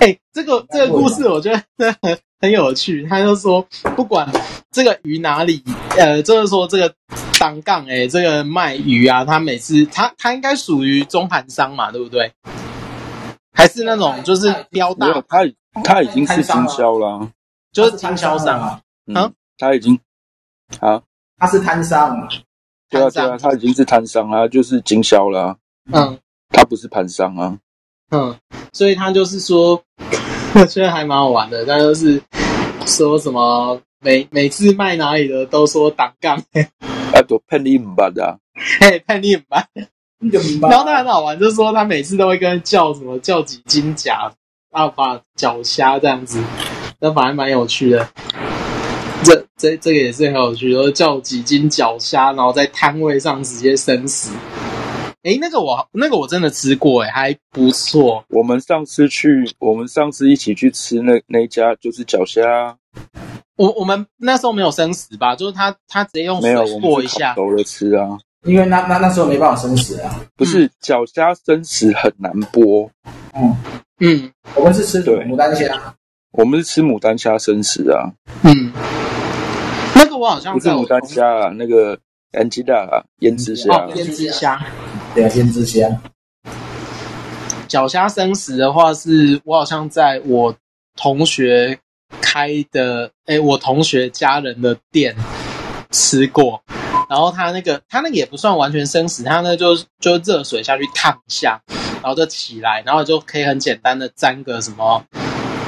Speaker 3: 哎、欸，这个这个故事我觉得很很有趣。他就说，不管这个鱼哪里，呃，就是说这个单杠，哎，这个卖鱼啊，他每次他他应该属于中盘商嘛，对不对？还是那种就是标大？
Speaker 2: 他他已经是经销了，
Speaker 3: 就是经销商啊。
Speaker 2: 嗯，他已经啊，
Speaker 1: 他是摊商。
Speaker 2: 对啊对啊，他已经是摊商啊，就是经销了。
Speaker 3: 嗯，
Speaker 2: 他不是盘商啊。
Speaker 3: 嗯，所以他就是说，我 [LAUGHS] 觉得还蛮好玩的。他就是说什么每每次卖哪里的都说挡杠，
Speaker 2: 啊，都骗你唔捌的，[LAUGHS]
Speaker 3: 嘿，骗你唔捌，
Speaker 1: 你就明白。
Speaker 3: 然后他很好玩，就是说他每次都会跟人叫什么叫几斤甲，然后把脚虾这样子，那反正蛮有趣的。这这这个也是很有趣的，叫几斤脚虾，然后在摊位上直接生食。哎，那个我那个我真的吃过，哎，还不错。
Speaker 2: 我们上次去，我们上次一起去吃那那一家就是脚虾。
Speaker 3: 我我们那时候没有生食吧？就是他他直接用水过一下，
Speaker 2: 熟了吃啊。
Speaker 1: 因为那那那时候没办法生食啊。
Speaker 2: 不是脚虾生食很难剥。
Speaker 1: 嗯嗯，我们是吃牡丹虾。
Speaker 2: 我们是吃牡丹虾生食啊。
Speaker 3: 嗯，那个我好像
Speaker 2: 不是牡丹虾啊，那个安吉达啊，腌制虾。
Speaker 3: 哦，腌制虾。
Speaker 1: 对啊，腌制虾。
Speaker 3: 脚虾生食的话，是我好像在我同学开的，哎，我同学家人的店吃过。然后他那个，他那个也不算完全生食，他那就就热水下去烫一下，然后就起来，然后就可以很简单的沾个什么，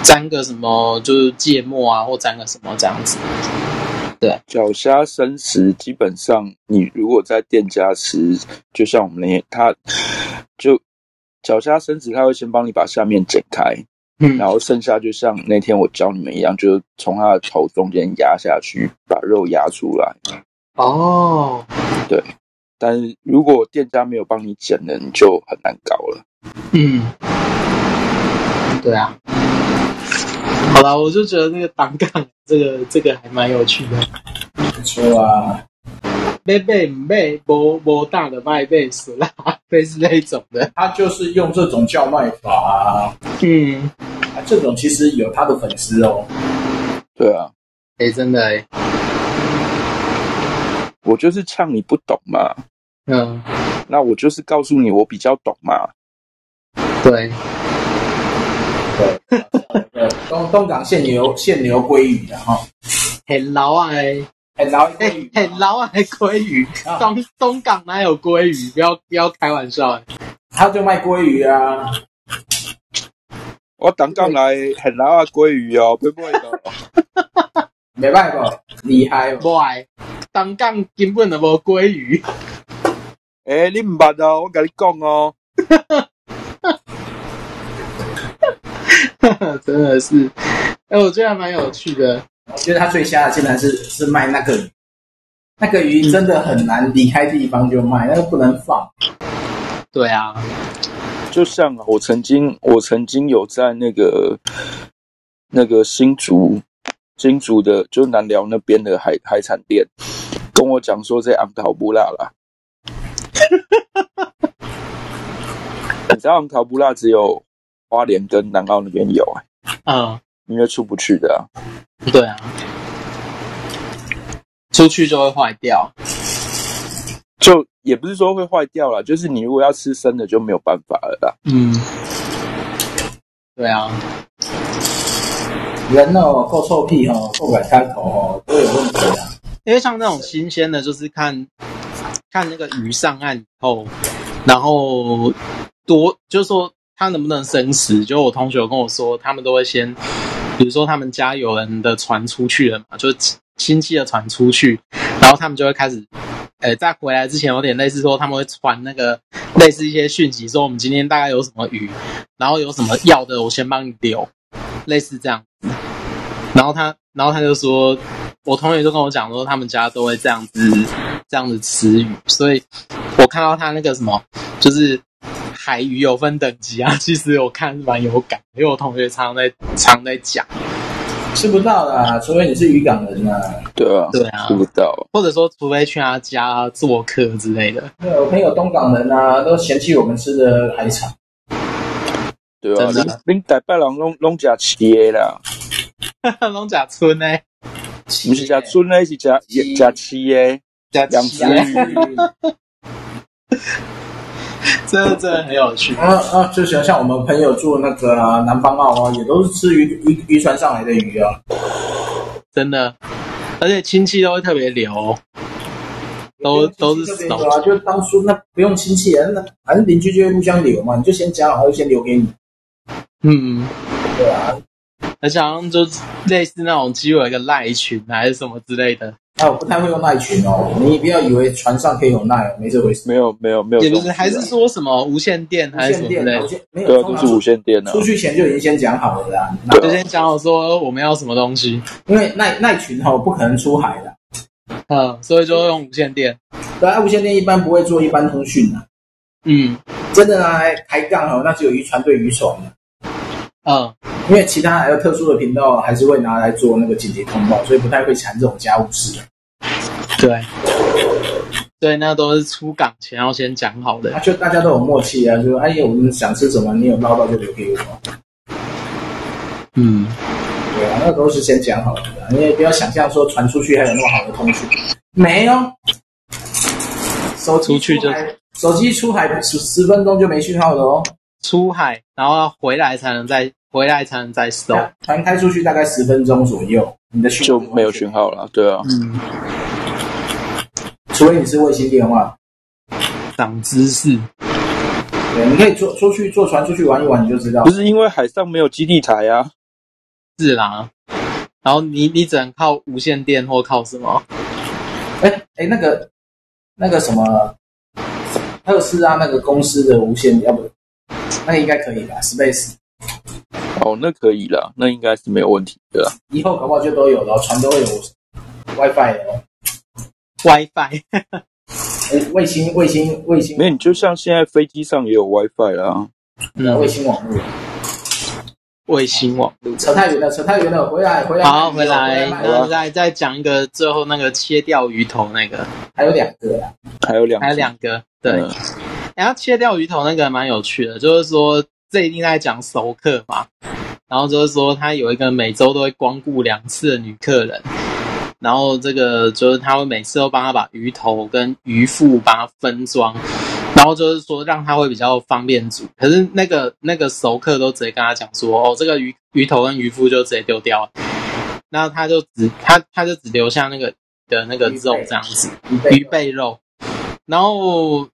Speaker 3: 沾个什么，就是芥末啊，或沾个什么这样子。对，
Speaker 2: 脚虾生食基本上，你如果在店家吃，就像我们那些，他就脚虾生食，他会先帮你把下面剪开，嗯，然后剩下就像那天我教你们一样，就是从他的头中间压下去，把肉压出来。
Speaker 3: 哦，
Speaker 2: 对，但是如果店家没有帮你剪的，你就很难搞了。
Speaker 3: 嗯，对啊。好了，我就觉得那个挡杠，这个这个还蛮有趣的。
Speaker 1: 不错啊，
Speaker 3: 买买买，无无大的卖贝斯啦，类似那种的。
Speaker 1: 他就是用这种叫卖法啊。
Speaker 3: 嗯，
Speaker 1: 啊，这种其实有他的粉丝哦。
Speaker 2: 对啊，
Speaker 3: 哎、欸，真的哎、欸，
Speaker 2: 我就是呛你不懂嘛。
Speaker 3: 嗯，
Speaker 2: 那我就是告诉你我比较懂嘛。
Speaker 3: 对。
Speaker 1: 对，东东港现流现流鲑鱼的哈，
Speaker 3: 很老啊哎，
Speaker 1: 很老哎，
Speaker 3: 很老啊鲑鱼，东东港哪有鲑鱼？不要不要开玩笑哎，
Speaker 1: 他就卖鲑鱼啊，
Speaker 2: 我等港来很老啊鲑鱼哦，不会的，[LAUGHS]
Speaker 1: 没卖过，厉害哦，
Speaker 3: 不爱，东港根本就无鲑鱼，
Speaker 2: 哎，你唔捌哦，我跟你讲哦。[LAUGHS] [LAUGHS]
Speaker 3: 真的是，哎、欸，我觉得还蛮有趣的。
Speaker 1: 我觉得他最瞎的竟然是是卖那个鱼，那个鱼真的很难离开地方就卖，那个不能放。
Speaker 3: 对啊，
Speaker 2: 就像我曾经，我曾经有在那个那个新竹新竹的，就南寮那边的海海产店，跟我讲说这昂桃不辣啦。[LAUGHS] 你知道昂桃不辣只有。花莲跟南澳那边有哎、欸，
Speaker 3: 嗯，
Speaker 2: 因为出不去的啊。
Speaker 3: 对啊，出去就会坏掉。
Speaker 2: 就也不是说会坏掉了，就是你如果要吃生的就没有办法了啦。
Speaker 3: 嗯，对啊，
Speaker 1: 人哦，够臭屁哦，不敢开口哦，都有问题啊。
Speaker 3: 因为像那种新鲜的，就是看看那个鱼上岸以后，然后多就是说。他能不能生食？就我同学有跟我说，他们都会先，比如说他们家有人的船出去了嘛，就是亲戚的船出去，然后他们就会开始，呃，在回来之前有点类似说他们会传那个类似一些讯息，说我们今天大概有什么鱼，然后有什么要的，我先帮你留，类似这样子。然后他，然后他就说，我同学就跟我讲说，他们家都会这样子，这样子吃鱼，所以我看到他那个什么，就是。海鱼有分等级啊，[LAUGHS] 其实我看是蛮有感，因为我同学常常在常在讲，
Speaker 1: 吃不到啦，除非你是渔港人啊。
Speaker 2: 对啊，
Speaker 3: 对啊，
Speaker 2: 吃不到，
Speaker 3: 或者说除非去他家做客之类的。
Speaker 1: 对，我朋友东港人啊，都嫌弃我们吃的海产。
Speaker 2: 对啊，恁台北人拢拢食市的啦，[LAUGHS]
Speaker 3: 拢食村的，
Speaker 2: 不是食村的，是食食市的，养殖鱼。[LAUGHS] [LAUGHS]
Speaker 3: 真的真的很有趣
Speaker 1: 啊啊！就像像我们朋友住那个、啊、南方澳啊，也都是吃渔渔渔船上来的鱼啊，
Speaker 3: 真的，而且亲戚都会特别留，都都是熟
Speaker 1: 啊。就当初那不用亲戚啊，那反正邻居就会互相留嘛，你就先讲好，就先留给你。
Speaker 3: 嗯，
Speaker 1: 对啊，
Speaker 3: 而且好像就类似那种基友一个赖群还是什么之类的。
Speaker 1: 啊，我不太会用赖群哦，你不要以为船上可以有赖，没这回事。
Speaker 2: 没有，没有，没有。
Speaker 3: 也不是，还是说什么无线电还是什么的？
Speaker 1: 没有，
Speaker 2: 对，就是无线电的。
Speaker 1: 出去前就已经先讲好了啦，
Speaker 3: 就先讲好说我们要什么东西。
Speaker 1: 因为赖赖群哈不可能出海的，
Speaker 3: 嗯，所以就用无线电。
Speaker 1: 对啊，无线电一般不会做一般通讯的。
Speaker 3: 嗯，
Speaker 1: 真的拿来抬杠哦，那只有渔船对渔船的。
Speaker 3: 嗯，
Speaker 1: 因为其他还有特殊的频道，还是会拿来做那个紧急通报，所以不太会缠这种家务事。
Speaker 3: 对，对，那都是出港前要先讲好的。
Speaker 1: 就大家都有默契啊，就说哎呀，我们想吃什么，你有捞到就留给我。
Speaker 3: 嗯，
Speaker 1: 对啊，那都是先讲好的，你也不要想象说传出去还有那么好的通讯，没有。手机出海，出去就手机出海十十分钟就没讯号了哦。
Speaker 3: 出海，然后要回来才能再回来才能再收。
Speaker 1: 船开出去大概十分钟左右，你的讯
Speaker 2: 就没有讯号了。对啊，
Speaker 3: 嗯，
Speaker 1: 除非你是卫星电话。
Speaker 3: 长知识。
Speaker 1: 对，你可以坐出去坐船出去玩一玩，你就知道。
Speaker 2: 不是因为海上没有基地台啊。
Speaker 3: 是啦。然后你你只能靠无线电或靠什么？
Speaker 1: 哎哎，那个那个什么特斯拉那个公司的无线，要不？那个应该可以吧，Space。
Speaker 2: 哦，那可以啦，那应该是没有问题的。
Speaker 1: 以后搞不好就都有了，船都会有 WiFi 的哦。
Speaker 3: WiFi。[LAUGHS]
Speaker 1: 卫星卫星卫星，
Speaker 2: 没有，你就像现在飞机上也有 WiFi 啦，
Speaker 1: 嗯，卫星网络。
Speaker 3: 卫星网路
Speaker 1: 扯太远了，扯太远了，回来回来。
Speaker 3: 好，回来，然后再再讲一个最后那个切掉鱼头那个，
Speaker 1: 还有两个啦，
Speaker 2: 还有两个，
Speaker 3: 还有两个，对。嗯、[LAUGHS] 然后切掉鱼头那个蛮有趣的，就是说这一定在讲熟客嘛，然后就是说他有一个每周都会光顾两次的女客人，然后这个就是他会每次都帮他把鱼头跟鱼腹帮他分装。然后就是说，让他会比较方便煮。可是那个那个熟客都直接跟他讲说，哦，这个鱼鱼头跟鱼腹就直接丢掉了。那他就只他他就只留下那个的那个肉这样子，鱼背肉。然后，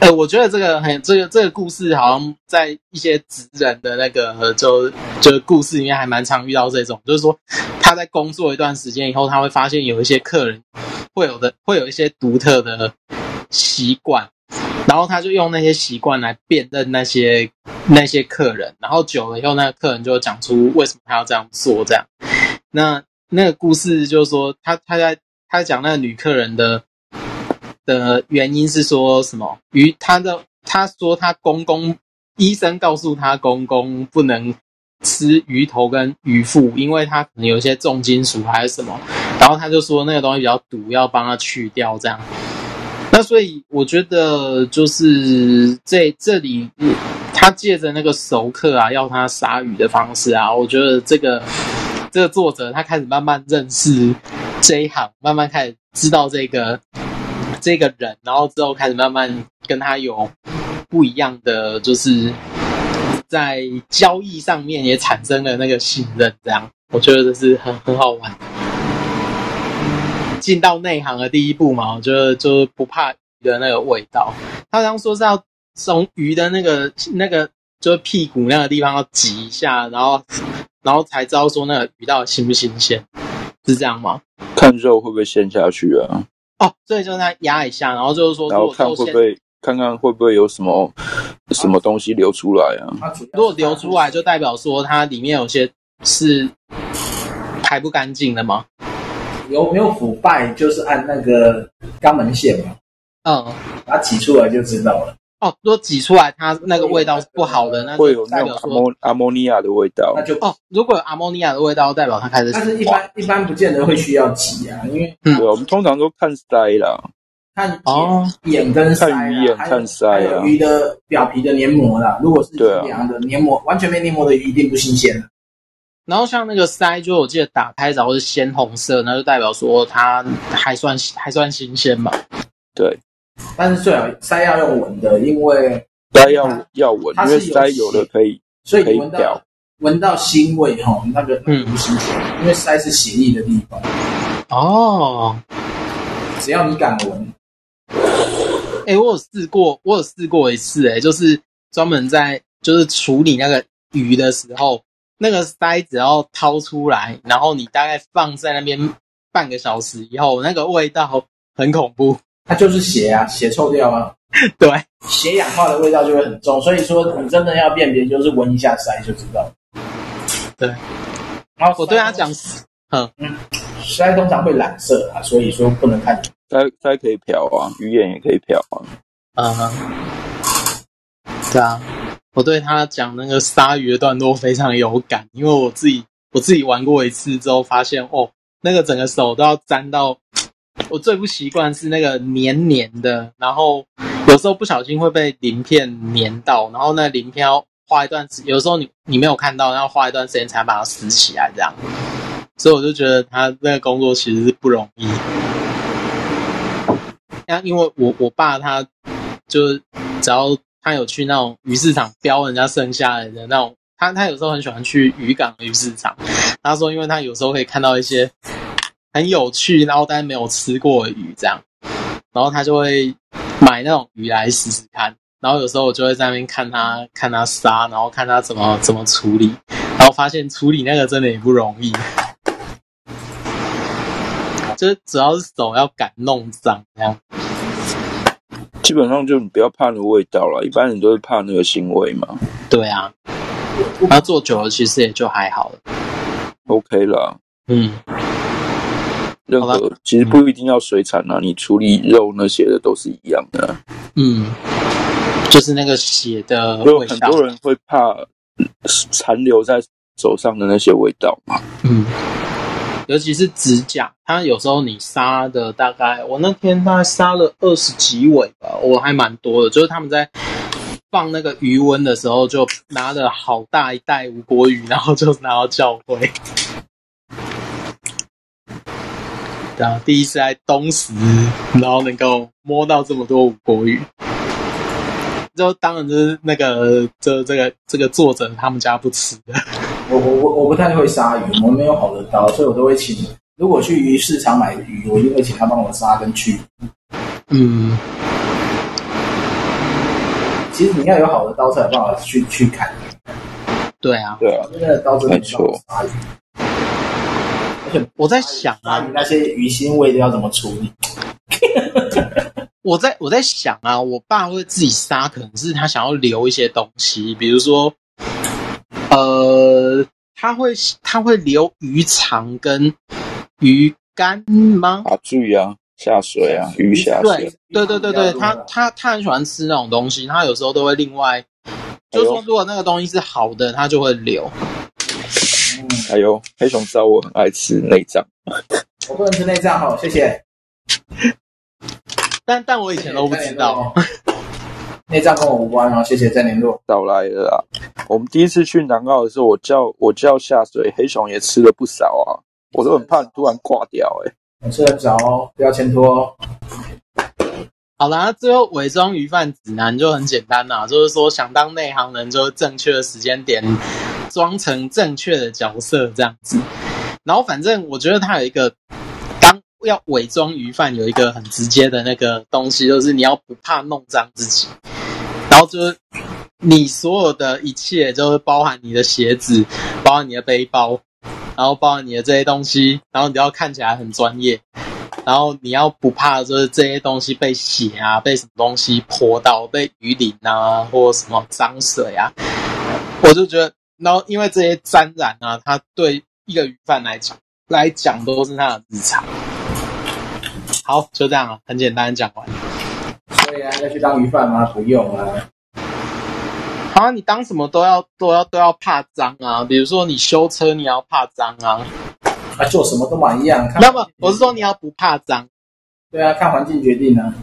Speaker 3: 呃，我觉得这个很这个这个故事好像在一些职人的那个就就故事里面还蛮常遇到这种，就是说他在工作一段时间以后，他会发现有一些客人会有的会有一些独特的。习惯，然后他就用那些习惯来辨认那些那些客人，然后久了以后，那个客人就讲出为什么他要这样做。这样，那那个故事就是说，他他在他讲那个女客人的的原因是说什么？鱼他的他说他公公医生告诉他公公不能吃鱼头跟鱼腹，因为他可能有一些重金属还是什么，然后他就说那个东西比较毒，要帮他去掉这样。那所以我觉得就是在这里，他借着那个熟客啊，要他杀鱼的方式啊，我觉得这个这个作者他开始慢慢认识这一行，慢慢开始知道这个这个人，然后之后开始慢慢跟他有不一样的，就是在交易上面也产生了那个信任，这样我觉得这是很很好玩。进到内行的第一步嘛，我觉得就不怕鱼的那个味道。他刚说是要从鱼的那个那个就是屁股那个地方要挤一下，然后然后才知道说那个鱼到底新不新鲜，是这样吗？
Speaker 2: 看肉会不会陷下去啊？
Speaker 3: 哦，所以就那压一下，然后就是说，
Speaker 2: 然后看会不会看看会不会有什么什么东西流出来啊？
Speaker 3: 如果流出来，就代表说它里面有些是排不干净的吗？
Speaker 1: 有没有腐败，就是按那个肛门线嘛，
Speaker 3: 嗯，
Speaker 1: 把它挤出来就知道了。
Speaker 3: 哦，如果挤出来它那个味道是不好的，那
Speaker 2: 会有那种阿莫阿莫尼亚的味道。
Speaker 1: 那就
Speaker 3: 哦，如果有阿莫尼亚的味道，代表它开始。
Speaker 1: 但是一般一般不见得会需要挤啊，因为
Speaker 2: 对，我们通常都看鳃啦，
Speaker 1: 看哦眼跟鳃，
Speaker 2: 看鱼眼看鳃啊，
Speaker 1: 鱼的表皮的黏膜啦。如果是凉的黏膜，完全没黏膜的鱼一定不新鲜。
Speaker 3: 然后像那个鳃，就我记得打开然后是鲜红色，那就代表说它还算还算新鲜嘛。
Speaker 2: 对，
Speaker 1: 但是最好塞要用闻的，因为
Speaker 2: 塞要要闻，因为塞有的可以，
Speaker 1: 所以闻到闻到腥味哈，那个嗯不新鲜，因为塞是血液的地方。
Speaker 3: 哦，
Speaker 1: 只要你敢闻。
Speaker 3: 哎，我有试过，我有试过一次，哎，就是专门在就是处理那个鱼的时候。那个鳃只要掏出来，然后你大概放在那边半个小时以后，那个味道很恐怖。
Speaker 1: 它就是血啊，血臭掉啊。[LAUGHS]
Speaker 3: 对，
Speaker 1: 血氧化的味道就会很重。所以说，你真的要辨别，就是闻一下鳃就知道。
Speaker 3: 对。然后我对他讲，嗯嗯，
Speaker 1: 鳃通常会染色啊，所以说不能看。
Speaker 2: 鳃鳃可以漂啊，鱼眼也可以漂啊。
Speaker 3: 嗯哼。对啊。我对他讲那个鲨鱼的段落非常有感，因为我自己我自己玩过一次之后，发现哦，那个整个手都要沾到。我最不习惯是那个黏黏的，然后有时候不小心会被鳞片黏到，然后那鳞片要花一段时，有时候你你没有看到，要花一段时间才把它撕起来，这样。所以我就觉得他那个工作其实是不容易。那因为我我爸他就是只要。他有去那种鱼市场标人家剩下来的那种，他他有时候很喜欢去渔港鱼市场。他说，因为他有时候可以看到一些很有趣，然后但是没有吃过的鱼这样，然后他就会买那种鱼来试试看。然后有时候我就会在那边看他看他杀，然后看他怎么怎么处理，然后发现处理那个真的也不容易，[LAUGHS] 就是主要是手要敢弄脏这样。
Speaker 2: 基本上就你不要怕那个味道了，一般人都会怕那个腥味嘛。
Speaker 3: 对啊，他做久了其实也就还好了。
Speaker 2: OK 了，
Speaker 3: 嗯，
Speaker 2: 任何其实不一定要水产啊，你处理肉那些的都是一样的。
Speaker 3: 嗯，就是那个血的味道。
Speaker 2: 就很多人会怕残留在手上的那些味道嘛。
Speaker 3: 嗯，尤其是指甲，它有时候你杀的大概，我那天大概杀了二十几尾吧，我还蛮多的，就是他们在。放那个余温的时候，就拿了好大一袋吴郭鱼，然后就拿到教会。然后第一次在东石，然后能够摸到这么多吴郭鱼，就当然就是那个，这这个这个作者他们家不吃的。
Speaker 1: 我我我我不太会杀鱼，我没有好的刀，所以我都会请。如果去鱼市场买鱼，我一定会请他帮我杀跟去。嗯。其实你要有好的刀才有办法去去砍。
Speaker 3: 对啊，
Speaker 2: 对啊，
Speaker 1: 那个刀真的不错。而且
Speaker 3: 我在想啊，
Speaker 1: 那些鱼腥味都要怎么处理？[LAUGHS]
Speaker 3: 我在我在想啊，我爸会自己杀，可能是他想要留一些东西，比如说，呃，他会他会留鱼肠跟鱼肝吗？
Speaker 2: 啊，注意啊。下水啊，鱼下水。
Speaker 3: 对对对对对，他他他很喜欢吃那种东西，他有时候都会另外，就是说如果那个东西是好的，他就会留。
Speaker 2: 还有黑熊知道我很爱吃内脏，
Speaker 1: 我不能吃内脏哦，谢谢。
Speaker 3: 但但我以前都不知道，
Speaker 1: 内脏跟我无关哦，谢谢再联络。
Speaker 2: 早来了啊，我们第一次去南澳的时候，我叫我叫下水，黑熊也吃了不少啊，我都很怕你突然挂掉哎、欸。
Speaker 1: 我吃得早哦，不要牵拖。
Speaker 3: 好啦，最后伪装鱼贩指南就很简单啦，就是说想当内行人，就正确的时间点装成正确的角色这样子。然后反正我觉得他有一个，当要伪装鱼贩有一个很直接的那个东西，就是你要不怕弄脏自己，然后就是你所有的一切，就是包含你的鞋子，包含你的背包。然后包含你的这些东西，然后你要看起来很专业，然后你要不怕就是这些东西被血啊，被什么东西泼到，被鱼鳞啊，或什么脏水啊，我就觉得，然后因为这些沾染啊，它对一个鱼贩来讲来讲都是他的日常。好，就这样啊，很简单讲完。
Speaker 1: 所以啊，要去当鱼贩吗？不用啊。
Speaker 3: 啊，你当什么都要都要都要怕脏啊！比如说你修车，你要怕脏啊！
Speaker 1: 啊，做什么都蛮一样。
Speaker 3: 那么我是说你要不怕脏。
Speaker 1: 对啊，看环境决定啊。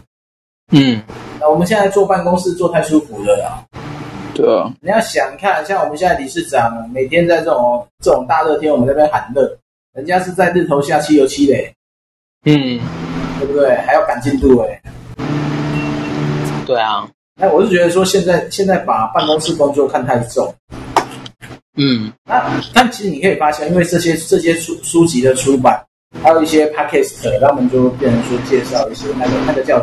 Speaker 3: 嗯，
Speaker 1: 那我们现在坐办公室坐太舒服了啦。
Speaker 2: 对啊。
Speaker 1: 你要想看，像我们现在理事长每天在这种这种大热天，我们在那边喊热，人家是在日头下漆油漆嘞。
Speaker 3: 嗯，
Speaker 1: 对不对？还要赶进度哎。
Speaker 3: 对啊。
Speaker 1: 那我是觉得说，现在现在把办公室工作看太重，
Speaker 3: 嗯，
Speaker 1: 那但其实你可以发现，因为这些这些书书籍的出版，还有一些 podcast，他们就变成说介绍一些那个那个叫，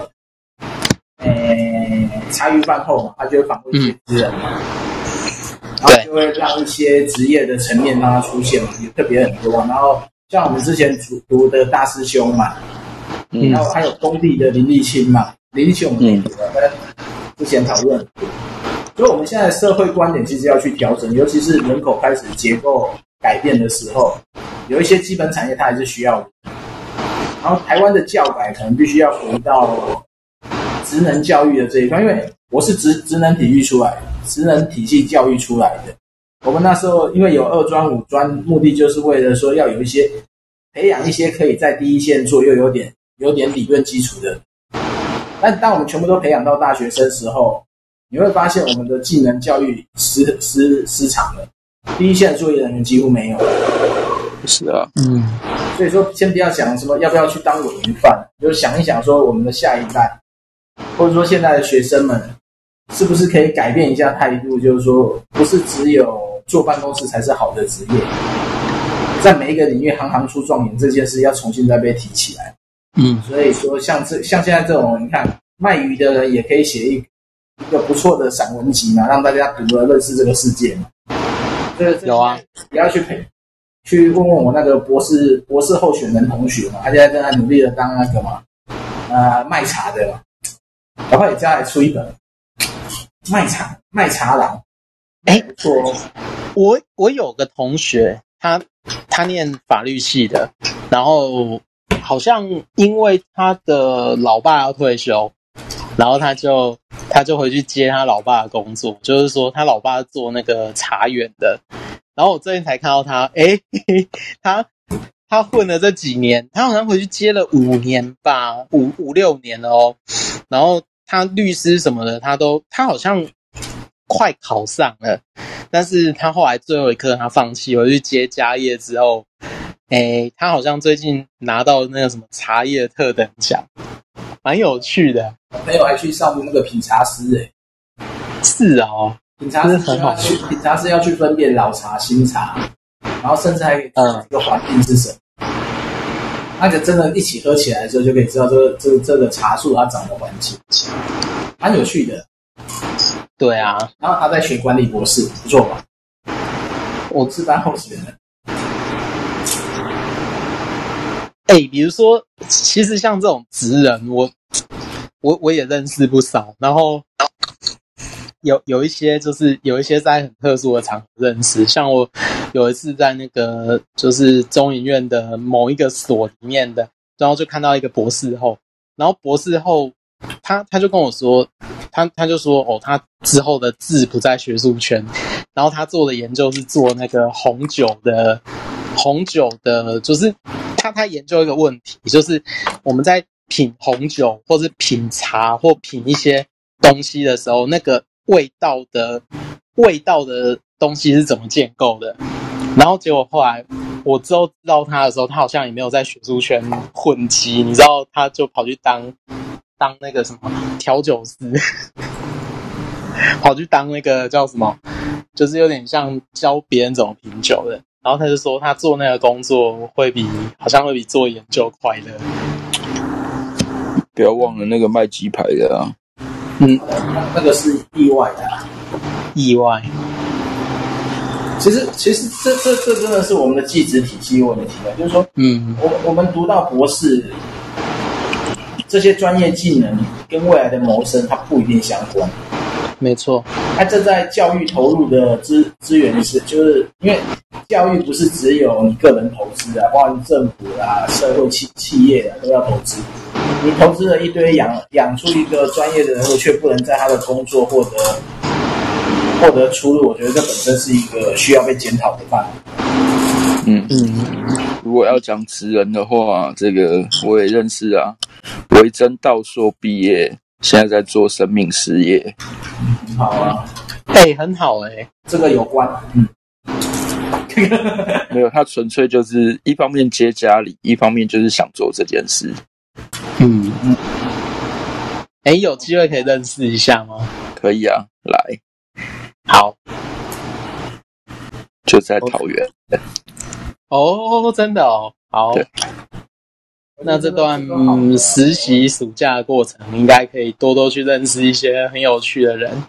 Speaker 1: 诶，茶余饭后嘛，他就会访问一些职人嘛，然后就会让一些职业的层面让它出现嘛，也特别很多。然后像我们之前读读的大师兄嘛，嗯，然后还有工地的林立青嘛，林立青我们也读了，嗯之前讨论，所以我们现在社会观点其实要去调整，尤其是人口开始结构改变的时候，有一些基本产业它还是需要的。然后台湾的教改可能必须要回到职能教育的这一块，因为我是职职能体育出来，职能体系教育出来的。我们那时候因为有二专五专，目的就是为了说要有一些培养一些可以在第一线做又有点有点理论基础的。但当我们全部都培养到大学生时候，你会发现我们的技能教育失失失常了，第一线的作业人员几乎没有。
Speaker 2: 是啊，
Speaker 3: 嗯，
Speaker 1: 所以说先不要想什么要不要去当伪鱼贩，就想一想说我们的下一代，或者说现在的学生们，是不是可以改变一下态度，就是说不是只有坐办公室才是好的职业，在每一个领域行行出状元这件事要重新再被提起来。
Speaker 3: 嗯，
Speaker 1: 所以说像这像现在这种，你看卖鱼的人也可以写一一个不错的散文集嘛，让大家读了认识这个世界嘛。这个
Speaker 3: 有啊，
Speaker 1: 也要去陪，去问问我那个博士博士候选人同学嘛，他现在正在努力的当那个嘛，呃，卖茶的嘛，赶快也将来出一本卖茶卖茶郎。
Speaker 3: 哎，错，我我有个同学，他他念法律系的，然后。好像因为他的老爸要退休，然后他就他就回去接他老爸的工作，就是说他老爸做那个茶园的。然后我最近才看到他，诶，[LAUGHS] 他他混了这几年，他好像回去接了五年吧，五五六年了哦。然后他律师什么的，他都他好像快考上了，但是他后来最后一刻他放弃，回去接家业之后。哎，他好像最近拿到那个什么茶叶特等奖，蛮有趣的。
Speaker 1: 朋友还去上那个品茶师，哎，
Speaker 3: 是哦，
Speaker 1: 品茶师很好去，品茶师要去分辨老茶、新茶，然后甚至还可以知道这个环境是什么。嗯、那个真的，一起喝起来的时候，就可以知道这个这个这个茶树它长的环境，蛮有趣的。
Speaker 3: 对啊，
Speaker 1: 然后他在学管理博士，不错吧？我是当候选人。
Speaker 3: 哎、欸，比如说，其实像这种职人，我我我也认识不少。然后有有一些就是有一些在很特殊的场合认识，像我有一次在那个就是中研院的某一个所里面的，然后就看到一个博士后，然后博士后他他就跟我说，他他就说哦，他之后的志不在学术圈，然后他做的研究是做那个红酒的红酒的，就是。他他研究一个问题，就是我们在品红酒，或是品茶，或品一些东西的时候，那个味道的味道的东西是怎么建构的？然后结果后来我之后知道他的时候，他好像也没有在学术圈混迹，你知道，他就跑去当当那个什么调酒师，[LAUGHS] 跑去当那个叫什么，就是有点像教别人怎么品酒的。然后他就说，他做那个工作会比好像会比做研究快乐。
Speaker 2: 不要忘了那个卖鸡排的啊，
Speaker 1: 嗯，那个是意外的啊，
Speaker 3: 意外。
Speaker 1: 其实，其实这这这真的是我们的技职体系问题啊，就是说，嗯，我我们读到博士，这些专业技能跟未来的谋生，它不一定相关。
Speaker 3: 没错，
Speaker 1: 它这在教育投入的资资源是，就是因为教育不是只有你个人投资啊，包括政府啊、社会企企业啊都要投资。你投资了一堆养养出一个专业的人物，却不能在他的工作获得获得出路，我觉得这本身是一个需要被检讨的范围。
Speaker 2: 嗯。嗯，如果要讲职人的话，这个我也认识啊，维珍道硕毕业。现在在做生命事业，
Speaker 1: 好啊，
Speaker 3: 哎、欸，很好哎、欸，
Speaker 1: 这个有关，嗯，
Speaker 2: 没有，他纯粹就是一方面接家里，一方面就是想做这件事，
Speaker 3: 嗯。嗯，哎、欸，有机会可以认识一下吗？
Speaker 2: 可以啊，来，
Speaker 3: 好，
Speaker 2: 就在桃园，
Speaker 3: 哦，真的哦，好。那这段实习暑假的过程，应该可以多多去认识一些很有趣的人。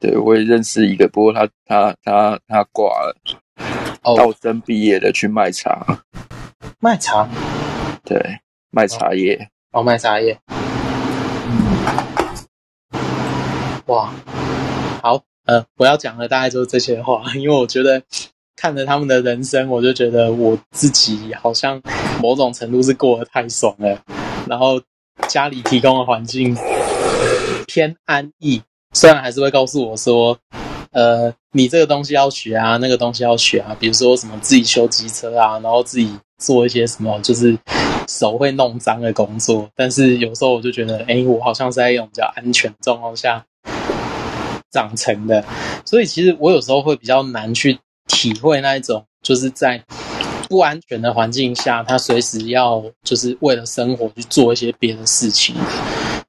Speaker 2: 对，我也认识一个，不过他他他他挂了。哦，道生毕业的去卖茶。
Speaker 3: 卖茶？
Speaker 2: 对，卖茶叶。
Speaker 3: 哦，卖茶叶。哇，好，呃，我要讲的大概就是这些话，因为我觉得。看着他们的人生，我就觉得我自己好像某种程度是过得太爽了。然后家里提供的环境偏安逸，虽然还是会告诉我说：“呃，你这个东西要学啊，那个东西要学啊。”比如说什么自己修机车啊，然后自己做一些什么就是手会弄脏的工作。但是有时候我就觉得，哎，我好像是在一种比较安全状况下长成的，所以其实我有时候会比较难去。体会那一种，就是在不安全的环境下，他随时要就是为了生活去做一些别的事情。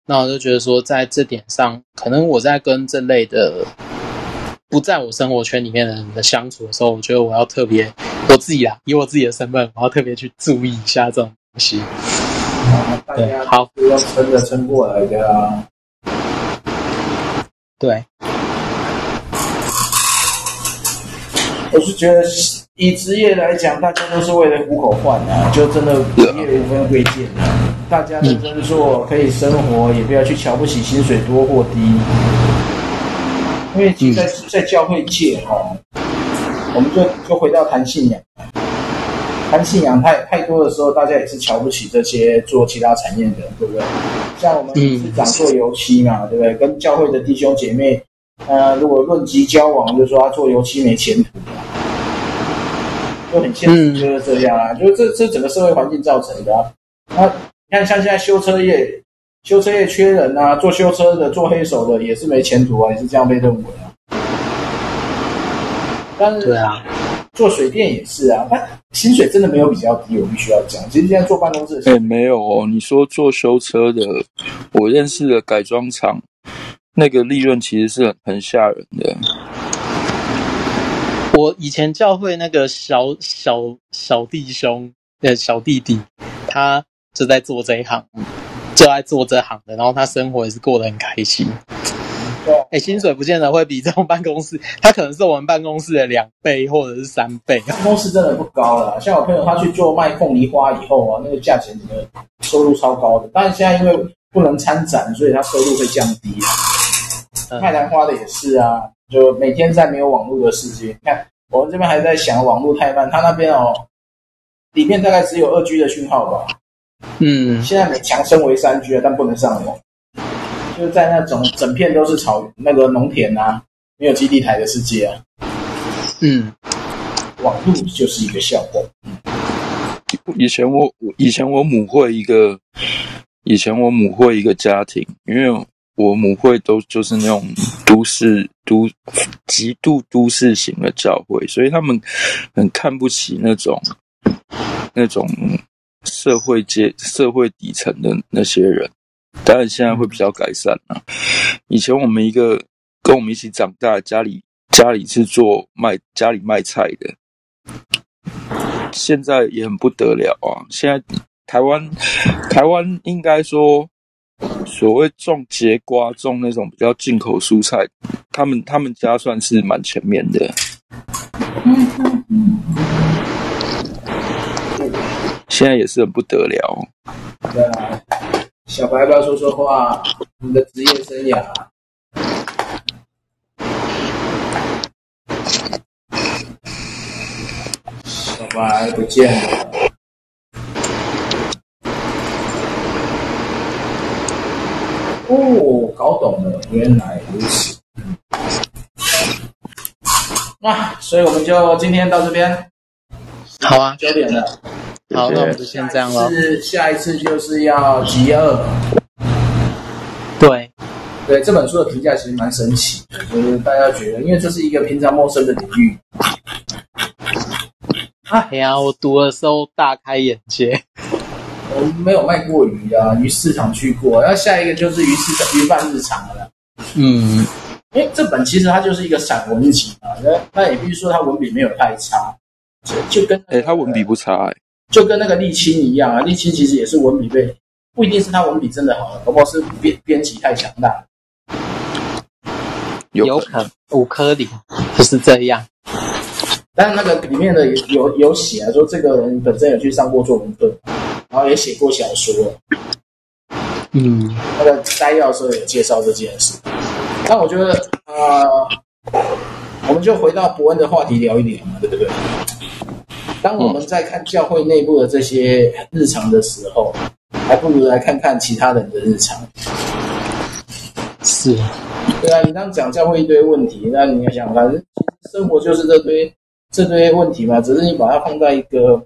Speaker 3: 那我就觉得说，在这点上，可能我在跟这类的不在我生活圈里面的人的相处的时候，我觉得我要特别我自己啊，以我自己的身份，我要特别去注意一下这种东西。对，好，
Speaker 1: 要撑着撑过来的啊。
Speaker 3: 对。
Speaker 1: 我是觉得，以职业来讲，大家都是为了糊口饭啊，就真的职业无分贵贱啊。大家认真做，可以生活，也不要去瞧不起薪水多或低。因为在在教会界哈，我们就就回到谈信仰。谈信仰太太多的时候，大家也是瞧不起这些做其他产业的人，对不对？像我们是讲做油漆嘛，对不对？跟教会的弟兄姐妹，呃，如果论及交往，就说他做油漆没前途，就很现实，就是这样啊，就是这这整个社会环境造成的啊。那你看，像现在修车业，修车业缺人啊，做修车的、做黑手的也是没前途啊，也是这样被认为啊。但是，对啊。做水电也是啊，但薪水真的没有比较低，我必须要讲。其实现在坐办公室，哎、
Speaker 2: 欸，没有哦。你说做修车的，我认识的改装厂，那个利润其实是很很吓人的。
Speaker 3: 我以前教会那个小小小弟兄，呃，小弟弟，他就在做这一行，就在做这行的，然后他生活也是过得很开心。哎、欸，薪水不见得会比这种办公室，他可能是我们办公室的两倍或者是三倍。
Speaker 1: 办公室真的不高了，像我朋友他去做卖凤梨花以后啊，那个价钱整个收入超高的。但是现在因为不能参展，所以他收入会降低。卖兰花的也是啊，就每天在没有网络的世界。你看我们这边还在想网络太慢，他那边哦，里面大概只有二 G 的讯号吧。嗯，现在每强升为三 G 了，但不能上网。就在那种整片都是草原、那个农田啊，没有基地台的世界啊。嗯，网络就是一个笑话。
Speaker 2: 以前我以前我母会一个，以前我母会一个家庭，因为我母会都就是那种都市都极度都市型的教会，所以他们很看不起那种那种社会阶社会底层的那些人。当然现在会比较改善了。以前我们一个跟我们一起长大，家里家里是做卖家里卖菜的，现在也很不得了啊！现在台湾台湾应该说所谓种櫛瓜、种那种比较进口蔬菜，他们他们家算是蛮前面的。现在也是很不得了。
Speaker 1: 对啊。小白，不要说说话。你的职业生涯，小白不见了。哦，搞懂了，原来如此。那、啊，所以我们就今天到这边。
Speaker 3: 好啊，
Speaker 1: 九点了。
Speaker 3: 好，那我们就先这样了。
Speaker 1: 是下一次就是要集二。
Speaker 3: 对，
Speaker 1: 对，这本书的评价其实蛮神奇的，就是大家觉得，因为这是一个平常陌生的领域。
Speaker 3: 哎呀，我读的时候大开眼界。
Speaker 1: 我没有卖过鱼啊，鱼市场去过。然后下一个就是鱼市场、鱼贩日常了。嗯，因为这本其实它就是一个散文集嘛，那那也必须说它文笔没有太差，就跟
Speaker 2: 哎，它文笔不差哎。
Speaker 1: 就跟那个立青一样啊，立青其实也是文笔被，不一定是他文笔真的好，搞不好是编编辑太强大。
Speaker 3: 有可能五颗零就是这样。
Speaker 1: 但是那个里面的有有写啊，说这个人本身有去上过作文课，然后也写过小说。嗯，那个摘要的时候有介绍这件事。那我觉得啊、呃，我们就回到伯恩的话题聊一聊嘛，对不对？当我们在看教会内部的这些日常的时候，还不如来看看其他人的日常。是，对啊，你刚讲教会一堆问题，那你要想，反正生活就是这堆这堆问题嘛，只是你把它放在一个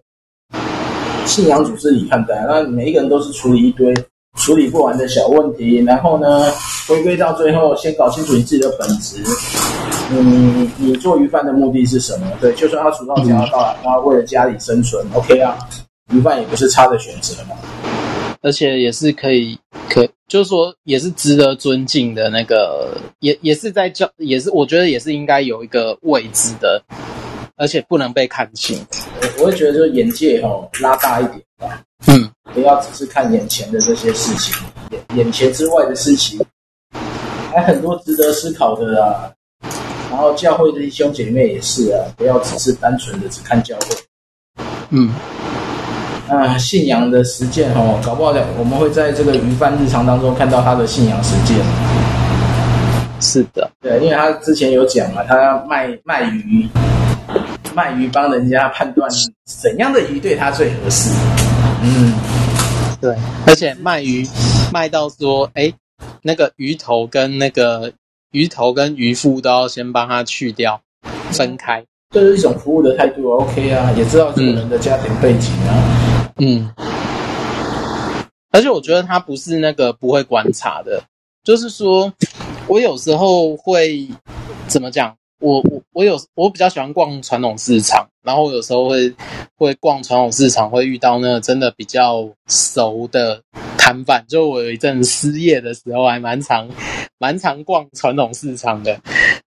Speaker 1: 信仰组织里看待，那每一个人都是处理一堆处理不完的小问题，然后呢，回归到最后，先搞清楚你自己的本质。嗯，你做鱼贩的目的是什么？对，就算他楚到家到，他为了家里生存，OK 啊，鱼贩也不是差的选择嘛。
Speaker 3: 而且也是可以，可就是说也是值得尊敬的那个，也也是在教，也是我觉得也是应该有一个位置的，而且不能被看清。
Speaker 1: 我我会觉得就是眼界哦拉大一点吧，嗯，不要只是看眼前的这些事情，眼眼前之外的事情，还很多值得思考的啊。然后教会的弟兄姐妹也是啊，不要只是单纯的只看教会。嗯，啊，信仰的实践哦，搞不好我们会在这个鱼贩日常当中看到他的信仰实践。
Speaker 3: 是的，
Speaker 1: 对，因为他之前有讲嘛，他要卖卖鱼，卖鱼帮人家判断怎样的鱼对他最合适。嗯，
Speaker 3: 对，而且卖鱼卖到说，哎，那个鱼头跟那个鱼头跟鱼腹都要先帮他去掉，分开，
Speaker 1: 这是一种服务的态度，OK 啊，也知道这个人的家庭背景啊，
Speaker 3: 嗯，而且我觉得他不是那个不会观察的，就是说我有时候会怎么讲？我我我有我比较喜欢逛传统市场，然后我有时候会会逛传统市场，会遇到那个真的比较熟的摊贩。就我有一阵失业的时候，还蛮常蛮常逛传统市场的。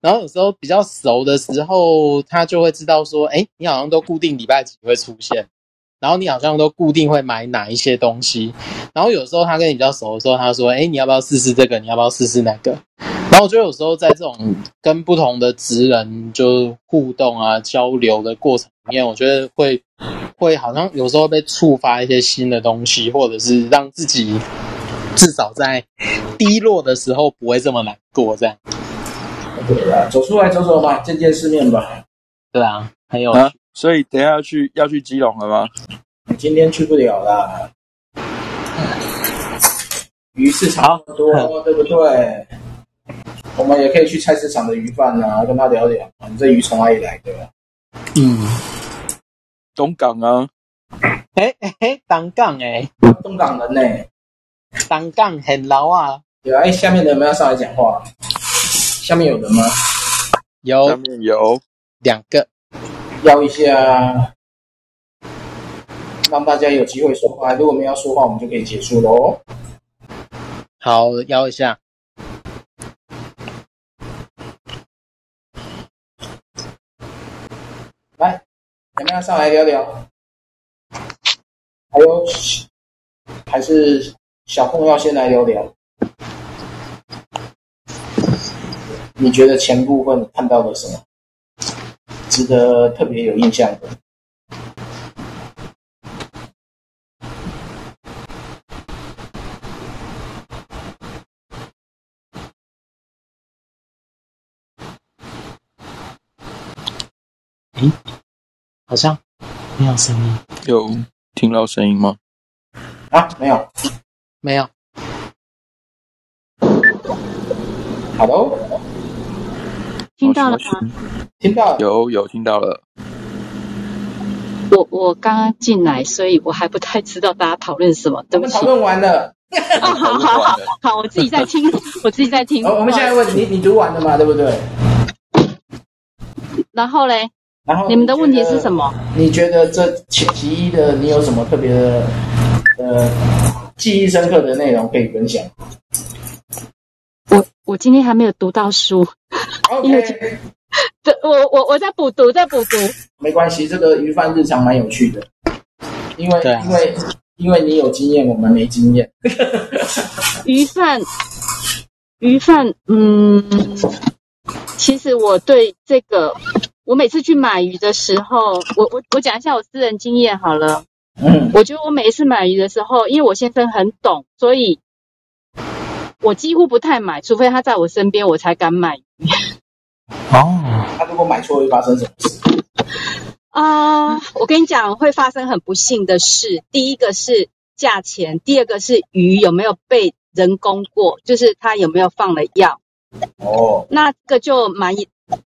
Speaker 3: 然后有时候比较熟的时候，他就会知道说，哎，你好像都固定礼拜几会出现，然后你好像都固定会买哪一些东西。然后有时候他跟你比较熟的时候，他说，哎，你要不要试试这个？你要不要试试那个？然后我觉得有时候在这种跟不同的职人就互动啊、交流的过程里面，我觉得会会好像有时候被触发一些新的东西，或者是让自己至少在低落的时候不会这么难过。这样，
Speaker 1: 对啊，走出来走走吧，见见世面吧。
Speaker 3: 对啊，还有
Speaker 2: 啊，所以等一下要去要去基隆了吗？
Speaker 1: 今天去不了啦，鱼市场多，对不对？我们也可以去菜市场的鱼贩啊，跟他聊聊，你这鱼从哪里来的？
Speaker 3: 嗯，
Speaker 2: 东港啊，
Speaker 3: 哎哎哎，东港哎，
Speaker 1: 东港人呢？
Speaker 3: 东港很老啊。
Speaker 1: 有啊，哎，下面的人们要上来讲话。下面有人吗？
Speaker 3: 有，
Speaker 2: 下面有
Speaker 3: 两个，
Speaker 1: 邀一下，让大家有机会说话。如果没有要说话，我们就可以结束喽。
Speaker 3: 好，邀一下。
Speaker 1: 来，你们要上来聊聊。还有，还是小凤要先来聊聊。你觉得前部分看到了什么，值得特别有印象的？
Speaker 3: 诶，好像没有声音。
Speaker 2: 有听到声音吗？
Speaker 1: 啊，没有，
Speaker 3: 没有。
Speaker 1: Hello，
Speaker 5: 听到了吗？
Speaker 1: 听到了。
Speaker 2: 有有听到了。
Speaker 5: 我我刚刚进来，所以我还不太知道大家讨论什么。对不起。
Speaker 1: 讨论完了。
Speaker 5: 哦，好好好 [LAUGHS] 好，我自己在听，[LAUGHS] 我自己在听。
Speaker 1: 我们现在问你，你读完了吗？对不对？
Speaker 5: 然后嘞？
Speaker 1: 然后
Speaker 5: 你们的问题是什么？
Speaker 1: 你觉得这其一的你有什么特别的呃记忆深刻的内容可以分享？
Speaker 5: 我我今天还没有读到书
Speaker 1: ，OK，
Speaker 5: 因为这我我我在补读，在补读。
Speaker 1: 没关系，这个鱼贩日常蛮有趣的，因为、
Speaker 3: 啊、
Speaker 1: 因为因为你有经验，我们没经验。[LAUGHS]
Speaker 5: 鱼贩鱼贩，嗯，其实我对这个。我每次去买鱼的时候，我我我讲一下我私人经验好了。嗯，我觉得我每一次买鱼的时候，因为我先生很懂，所以我几乎不太买，除非他在我身边，我才敢买鱼。
Speaker 1: 哦，他如果买错会发生什么事？
Speaker 5: 啊、呃，我跟你讲，会发生很不幸的事。第一个是价钱，第二个是鱼有没有被人工过，就是他有没有放了药。哦，那个就蛮。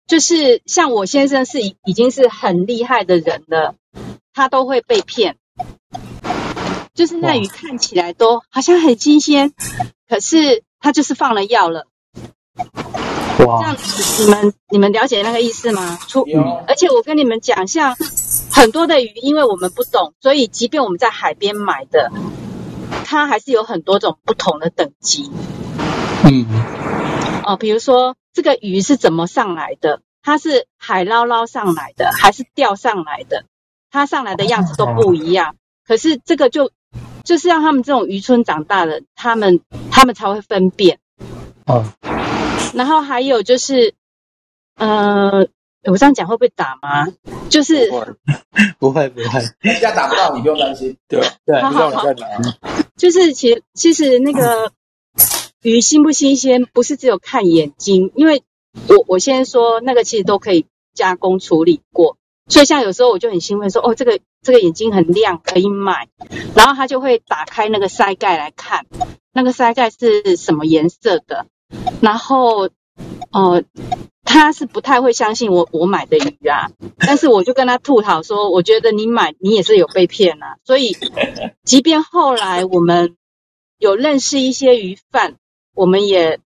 Speaker 5: 就是像我先生是已已经是很厉害的人了，他都会被骗。就是那鱼看起来都好像很新鲜，可是他就是放了药了。哇！这样子你们你们了解那个意思吗？出，而且我跟你们讲，像很多的鱼，因为我们不懂，所以即便我们在海边买的，它还是有很多种不同的等级。嗯。哦，比如说。这个鱼是怎么上来的？它是海捞捞上来的，还是钓上来的？它上来的样子都不一样。可是这个就就是让他们这种渔村长大的，他们他们才会分辨。哦。然后还有就是，呃，我这样讲会不会打吗？就是
Speaker 3: 不会 [LAUGHS] 不会，
Speaker 1: 人家打不到你，不用担心。对对，
Speaker 5: 好好好。就是其实其实那个。鱼新不新鲜，不是只有看眼睛，因为我我先说那个其实都可以加工处理过，所以像有时候我就很兴奋说，哦，这个这个眼睛很亮，可以买。然后他就会打开那个筛盖来看，那个筛盖是什么颜色的。然后，呃，他是不太会相信我我买的鱼啊，但是我就跟他吐槽说，我觉得你买你也是有被骗啊。所以，即便后来我们有认识一些鱼贩，我们也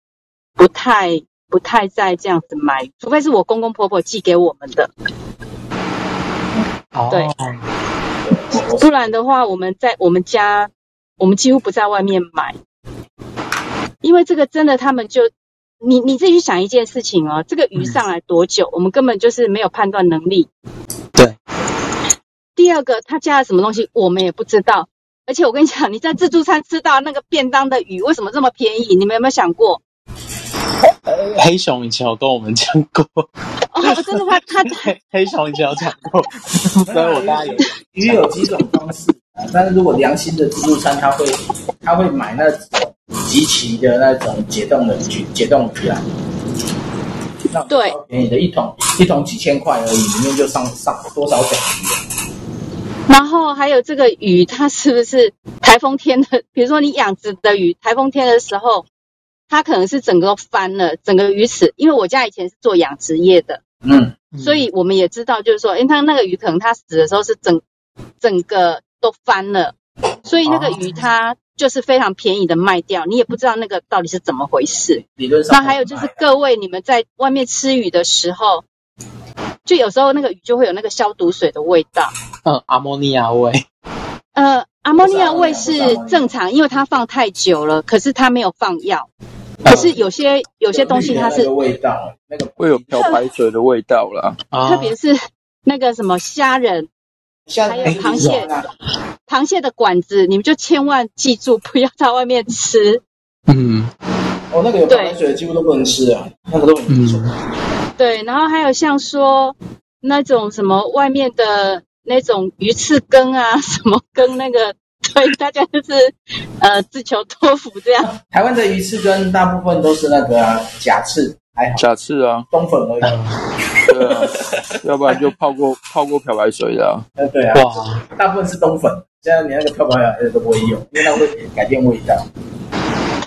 Speaker 5: 不太不太再这样子买，除非是我公公婆婆寄给我们的。对，不然的话，我们在我们家，我们几乎不在外面买，因为这个真的，他们就你你自己去想一件事情哦，这个鱼上来多久，嗯、我们根本就是没有判断能力。
Speaker 3: 对。
Speaker 5: 第二个，他加了什么东西，我们也不知道。而且我跟你讲，你在自助餐吃到那个便当的鱼，为什么这么便宜？你们有没有想过？
Speaker 3: 黑熊以前有跟我们讲过。
Speaker 5: 哦，真的吗？他
Speaker 3: 黑黑熊以前有讲过，所以我大概有。
Speaker 1: 鱼有几种方式啊，但是如果良心的自助餐，他会他会买那种即期的那种解冻的鱼，解冻鱼啊。
Speaker 5: 对，
Speaker 1: 便宜的一桶一桶几千块而已，里面就上上多少种鱼。
Speaker 5: 然后还有这个鱼，它是不是台风天的？比如说你养殖的鱼，台风天的时候。它可能是整个都翻了，整个鱼池，因为我家以前是做养殖业的，
Speaker 1: 嗯，
Speaker 5: 所以我们也知道，就是说，因为它那个鱼可能它死的时候是整整个都翻了，所以那个鱼它就是非常便宜的卖掉，你也不知道那个到底是怎么回事。
Speaker 1: 理论上，
Speaker 5: 那还有就是各位你们在外面吃鱼的时候，就有时候那个鱼就会有那个消毒水的味道，
Speaker 3: 嗯，阿莫尼亚味，
Speaker 5: 呃，阿莫尼亚味是正常，因为它放太久了，可是它没有放药。可是有些有些东西它是
Speaker 1: 味道，那个
Speaker 2: 会有漂白水的味道啦。
Speaker 5: 特别是那个什么虾仁，还有螃蟹，螃蟹的管子，你们就千万记住不要在外面吃。
Speaker 3: 嗯，
Speaker 1: 哦，那个有漂白水的几乎都不能吃啊，那个都很严重。
Speaker 5: 对，然后还有像说那种什么外面的那种鱼翅羹啊，[LAUGHS] 什么羹那个。对大家就是呃自求多福这样。
Speaker 1: 台湾的鱼翅羹大部分都是那个、啊、假翅，还好
Speaker 2: 假翅啊，
Speaker 1: 冬粉而已。
Speaker 2: 对啊，要不然就泡过泡过漂白水的啊。[LAUGHS]
Speaker 1: 呃，对啊，哇，大部分是冬粉，现在你那个漂白水都不会用，因为它会改变味道。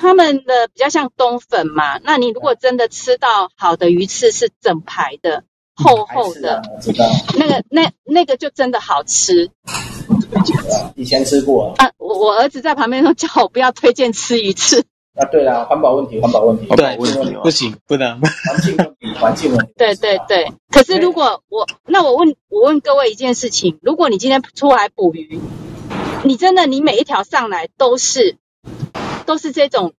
Speaker 5: 他们的比较像冬粉嘛，那你如果真的吃到好的鱼翅是整排的、厚厚的，
Speaker 1: 我知道，
Speaker 5: 那个那那个就真的好吃。
Speaker 1: 以前吃过
Speaker 5: 啊，我我儿子在旁边说叫我不要推荐吃鱼翅。
Speaker 1: 啊，对啦，环保问题，环保问题，
Speaker 3: 对，问题不行，不能。
Speaker 1: 环境问题，环境问题。
Speaker 5: 对对对，可是如果我，那我问，我问各位一件事情：如果你今天出海捕鱼，你真的你每一条上来都是都是这种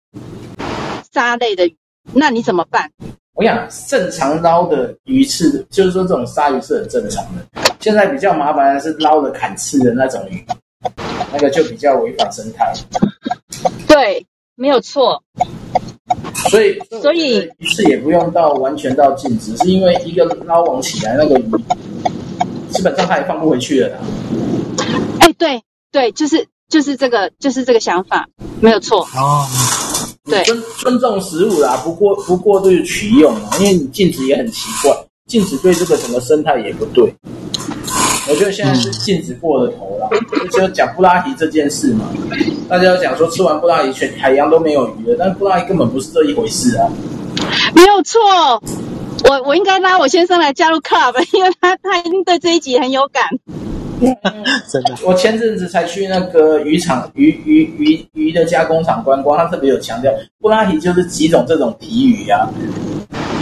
Speaker 5: 鲨类的鱼，那你怎么办？
Speaker 1: 我想正常捞的鱼刺，就是说这种鲨鱼是很正常的。现在比较麻烦的是捞的砍刺的那种鱼，那个就比较违反生态。
Speaker 5: 对，没有错。
Speaker 1: 所以，所以鱼刺也不用到完全到禁止，是因为一个捞网起来，那个鱼基本上它也放不回去了啦。
Speaker 5: 哎，对对，就是就是这个就是这个想法，没有错。
Speaker 3: 哦，
Speaker 5: 对，
Speaker 1: 尊尊重食物啦，不过不过度取用嘛，因为你禁止也很奇怪，禁止对这个整个生态也不对。我觉得现在是禁止过了头了，嗯、就讲布拉提这件事嘛，大家讲说吃完布拉提全海洋都没有鱼了，但布拉提根本不是这一回事啊。
Speaker 5: 没有错，我我应该拉我先生来加入 club，因为他他一定对这一集很有感。[LAUGHS]
Speaker 3: 真的，
Speaker 1: 我前阵子才去那个鱼场鱼鱼鱼鱼的加工厂观光，他特别有强调布拉提就是几种这种皮鱼啊，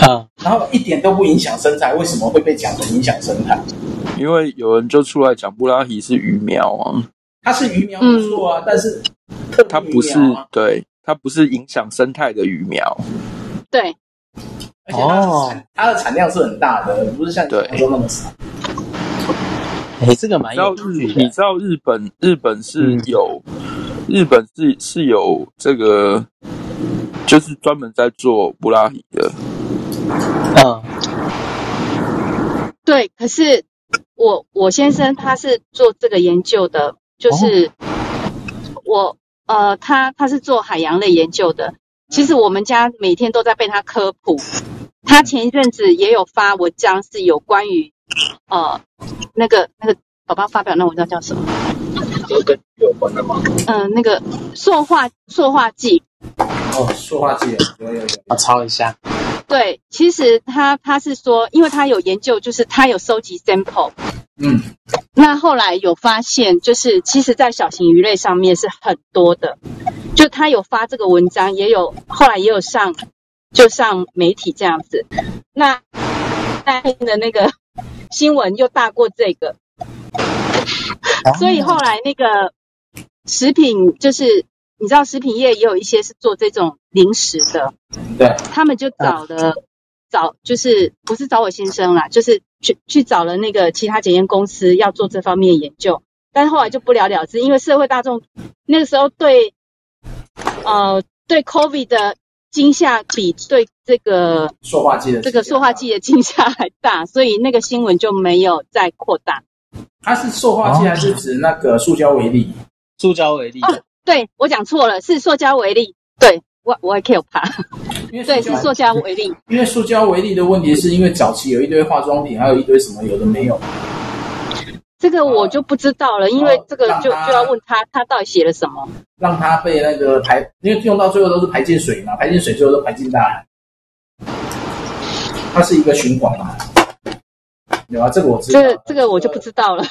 Speaker 3: 啊，
Speaker 1: 然后一点都不影响生态，为什么会被讲成影响生态？
Speaker 2: 因为有人就出来讲布拉提是鱼苗啊，
Speaker 1: 它是鱼苗不错啊，嗯、但是
Speaker 2: 它不是对，它不是影响生态的鱼苗，
Speaker 5: 对，
Speaker 1: 而且它的产、哦、它的产量是很大的，不是像你说那么少。
Speaker 3: 哎，这个蛮有趣的。
Speaker 2: 你知道日本日本是有、嗯、日本是是有这个，就是专门在做布拉提的，
Speaker 3: 嗯，
Speaker 5: 对，可是。我我先生他是做这个研究的，就是我呃他他是做海洋类研究的。其实我们家每天都在被他科普。他前一阵子也有发文章，是有关于呃那个那个宝宝发表那文章叫什么？
Speaker 2: 都跟有关的吗？
Speaker 5: 嗯、呃，那个塑化塑化剂。
Speaker 1: 哦，塑化剂有有有，
Speaker 3: 我抄一下。
Speaker 5: 对，其实他他是说，因为他有研究，就是他有收集 sample。
Speaker 1: 嗯。
Speaker 5: 那后来有发现，就是其实，在小型鱼类上面是很多的。就他有发这个文章，也有后来也有上，就上媒体这样子。那那天的那个新闻又大过这个，所以后来那个食品就是。你知道食品业也有一些是做这种零食的，
Speaker 1: 对，
Speaker 5: 他们就找了找，就是不是找我先生啦，就是去去找了那个其他检验公司要做这方面研究，但后来就不了了之，因为社会大众那个时候对呃对 COVID 的惊吓比对这个
Speaker 1: 塑化剂的
Speaker 5: 这个塑化剂的惊吓还大，所以那个新闻就没有再扩大。
Speaker 1: 它是塑化剂还是指那个塑胶微粒？
Speaker 3: 塑胶微粒。
Speaker 5: 哦对，我讲错了，是塑胶微粒。对，我我也可以有怕。对，是塑胶微粒。
Speaker 1: 因为塑胶微粒的问题，是因为早期有一堆化妆品，还有一堆什么有的没有。
Speaker 5: 这个我就不知道了，因为这个就就要问他，他到底写了什么？
Speaker 1: 让他被那个排，因为用到最后都是排进水嘛，排进水最后都排进大海。它是一个循环嘛。有啊，这个我知道。
Speaker 5: 这个这个我就不知道了。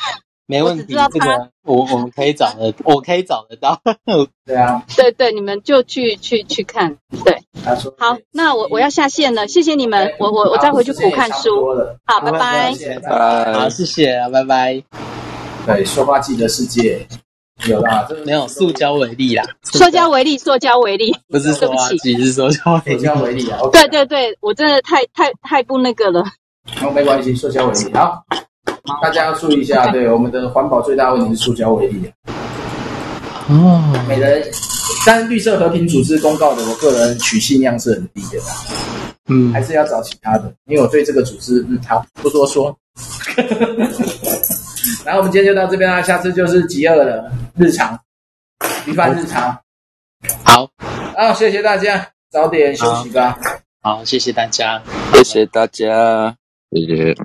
Speaker 3: 没问题，这个我我们可以找得，我可以找得到。
Speaker 1: 对啊，[LAUGHS]
Speaker 5: 对对，你们就去去去看。对，好，那我我要下线了，谢谢你们，我我我再回去补看书。好，拜拜。
Speaker 3: 拜，好，谢谢啊，拜拜。
Speaker 1: 对，说话记得世界有啦，
Speaker 3: 没有塑胶为例啦，
Speaker 5: 塑胶为例，塑胶为例，[LAUGHS]
Speaker 3: 不是塑化剂，是塑胶微粒。
Speaker 1: 塑胶微粒啊，
Speaker 5: 对对对，我真的太太太不那个了。
Speaker 1: 好，没关系，塑胶为例好。大家要注意一下，对我们的环保最大问题是塑胶为例。哦，每人，但绿色和平组织公告的，我个人取信量是很低的。嗯，还是要找其他的，因为我对这个组织，嗯，好，不多说。[LAUGHS] 然后我们今天就到这边啦，下次就是极恶的日常，鱼贩日常。
Speaker 3: 好，
Speaker 1: 好，谢谢大家，早点休息吧。
Speaker 3: 好，好，谢谢大家，
Speaker 2: 谢谢大家，谢谢。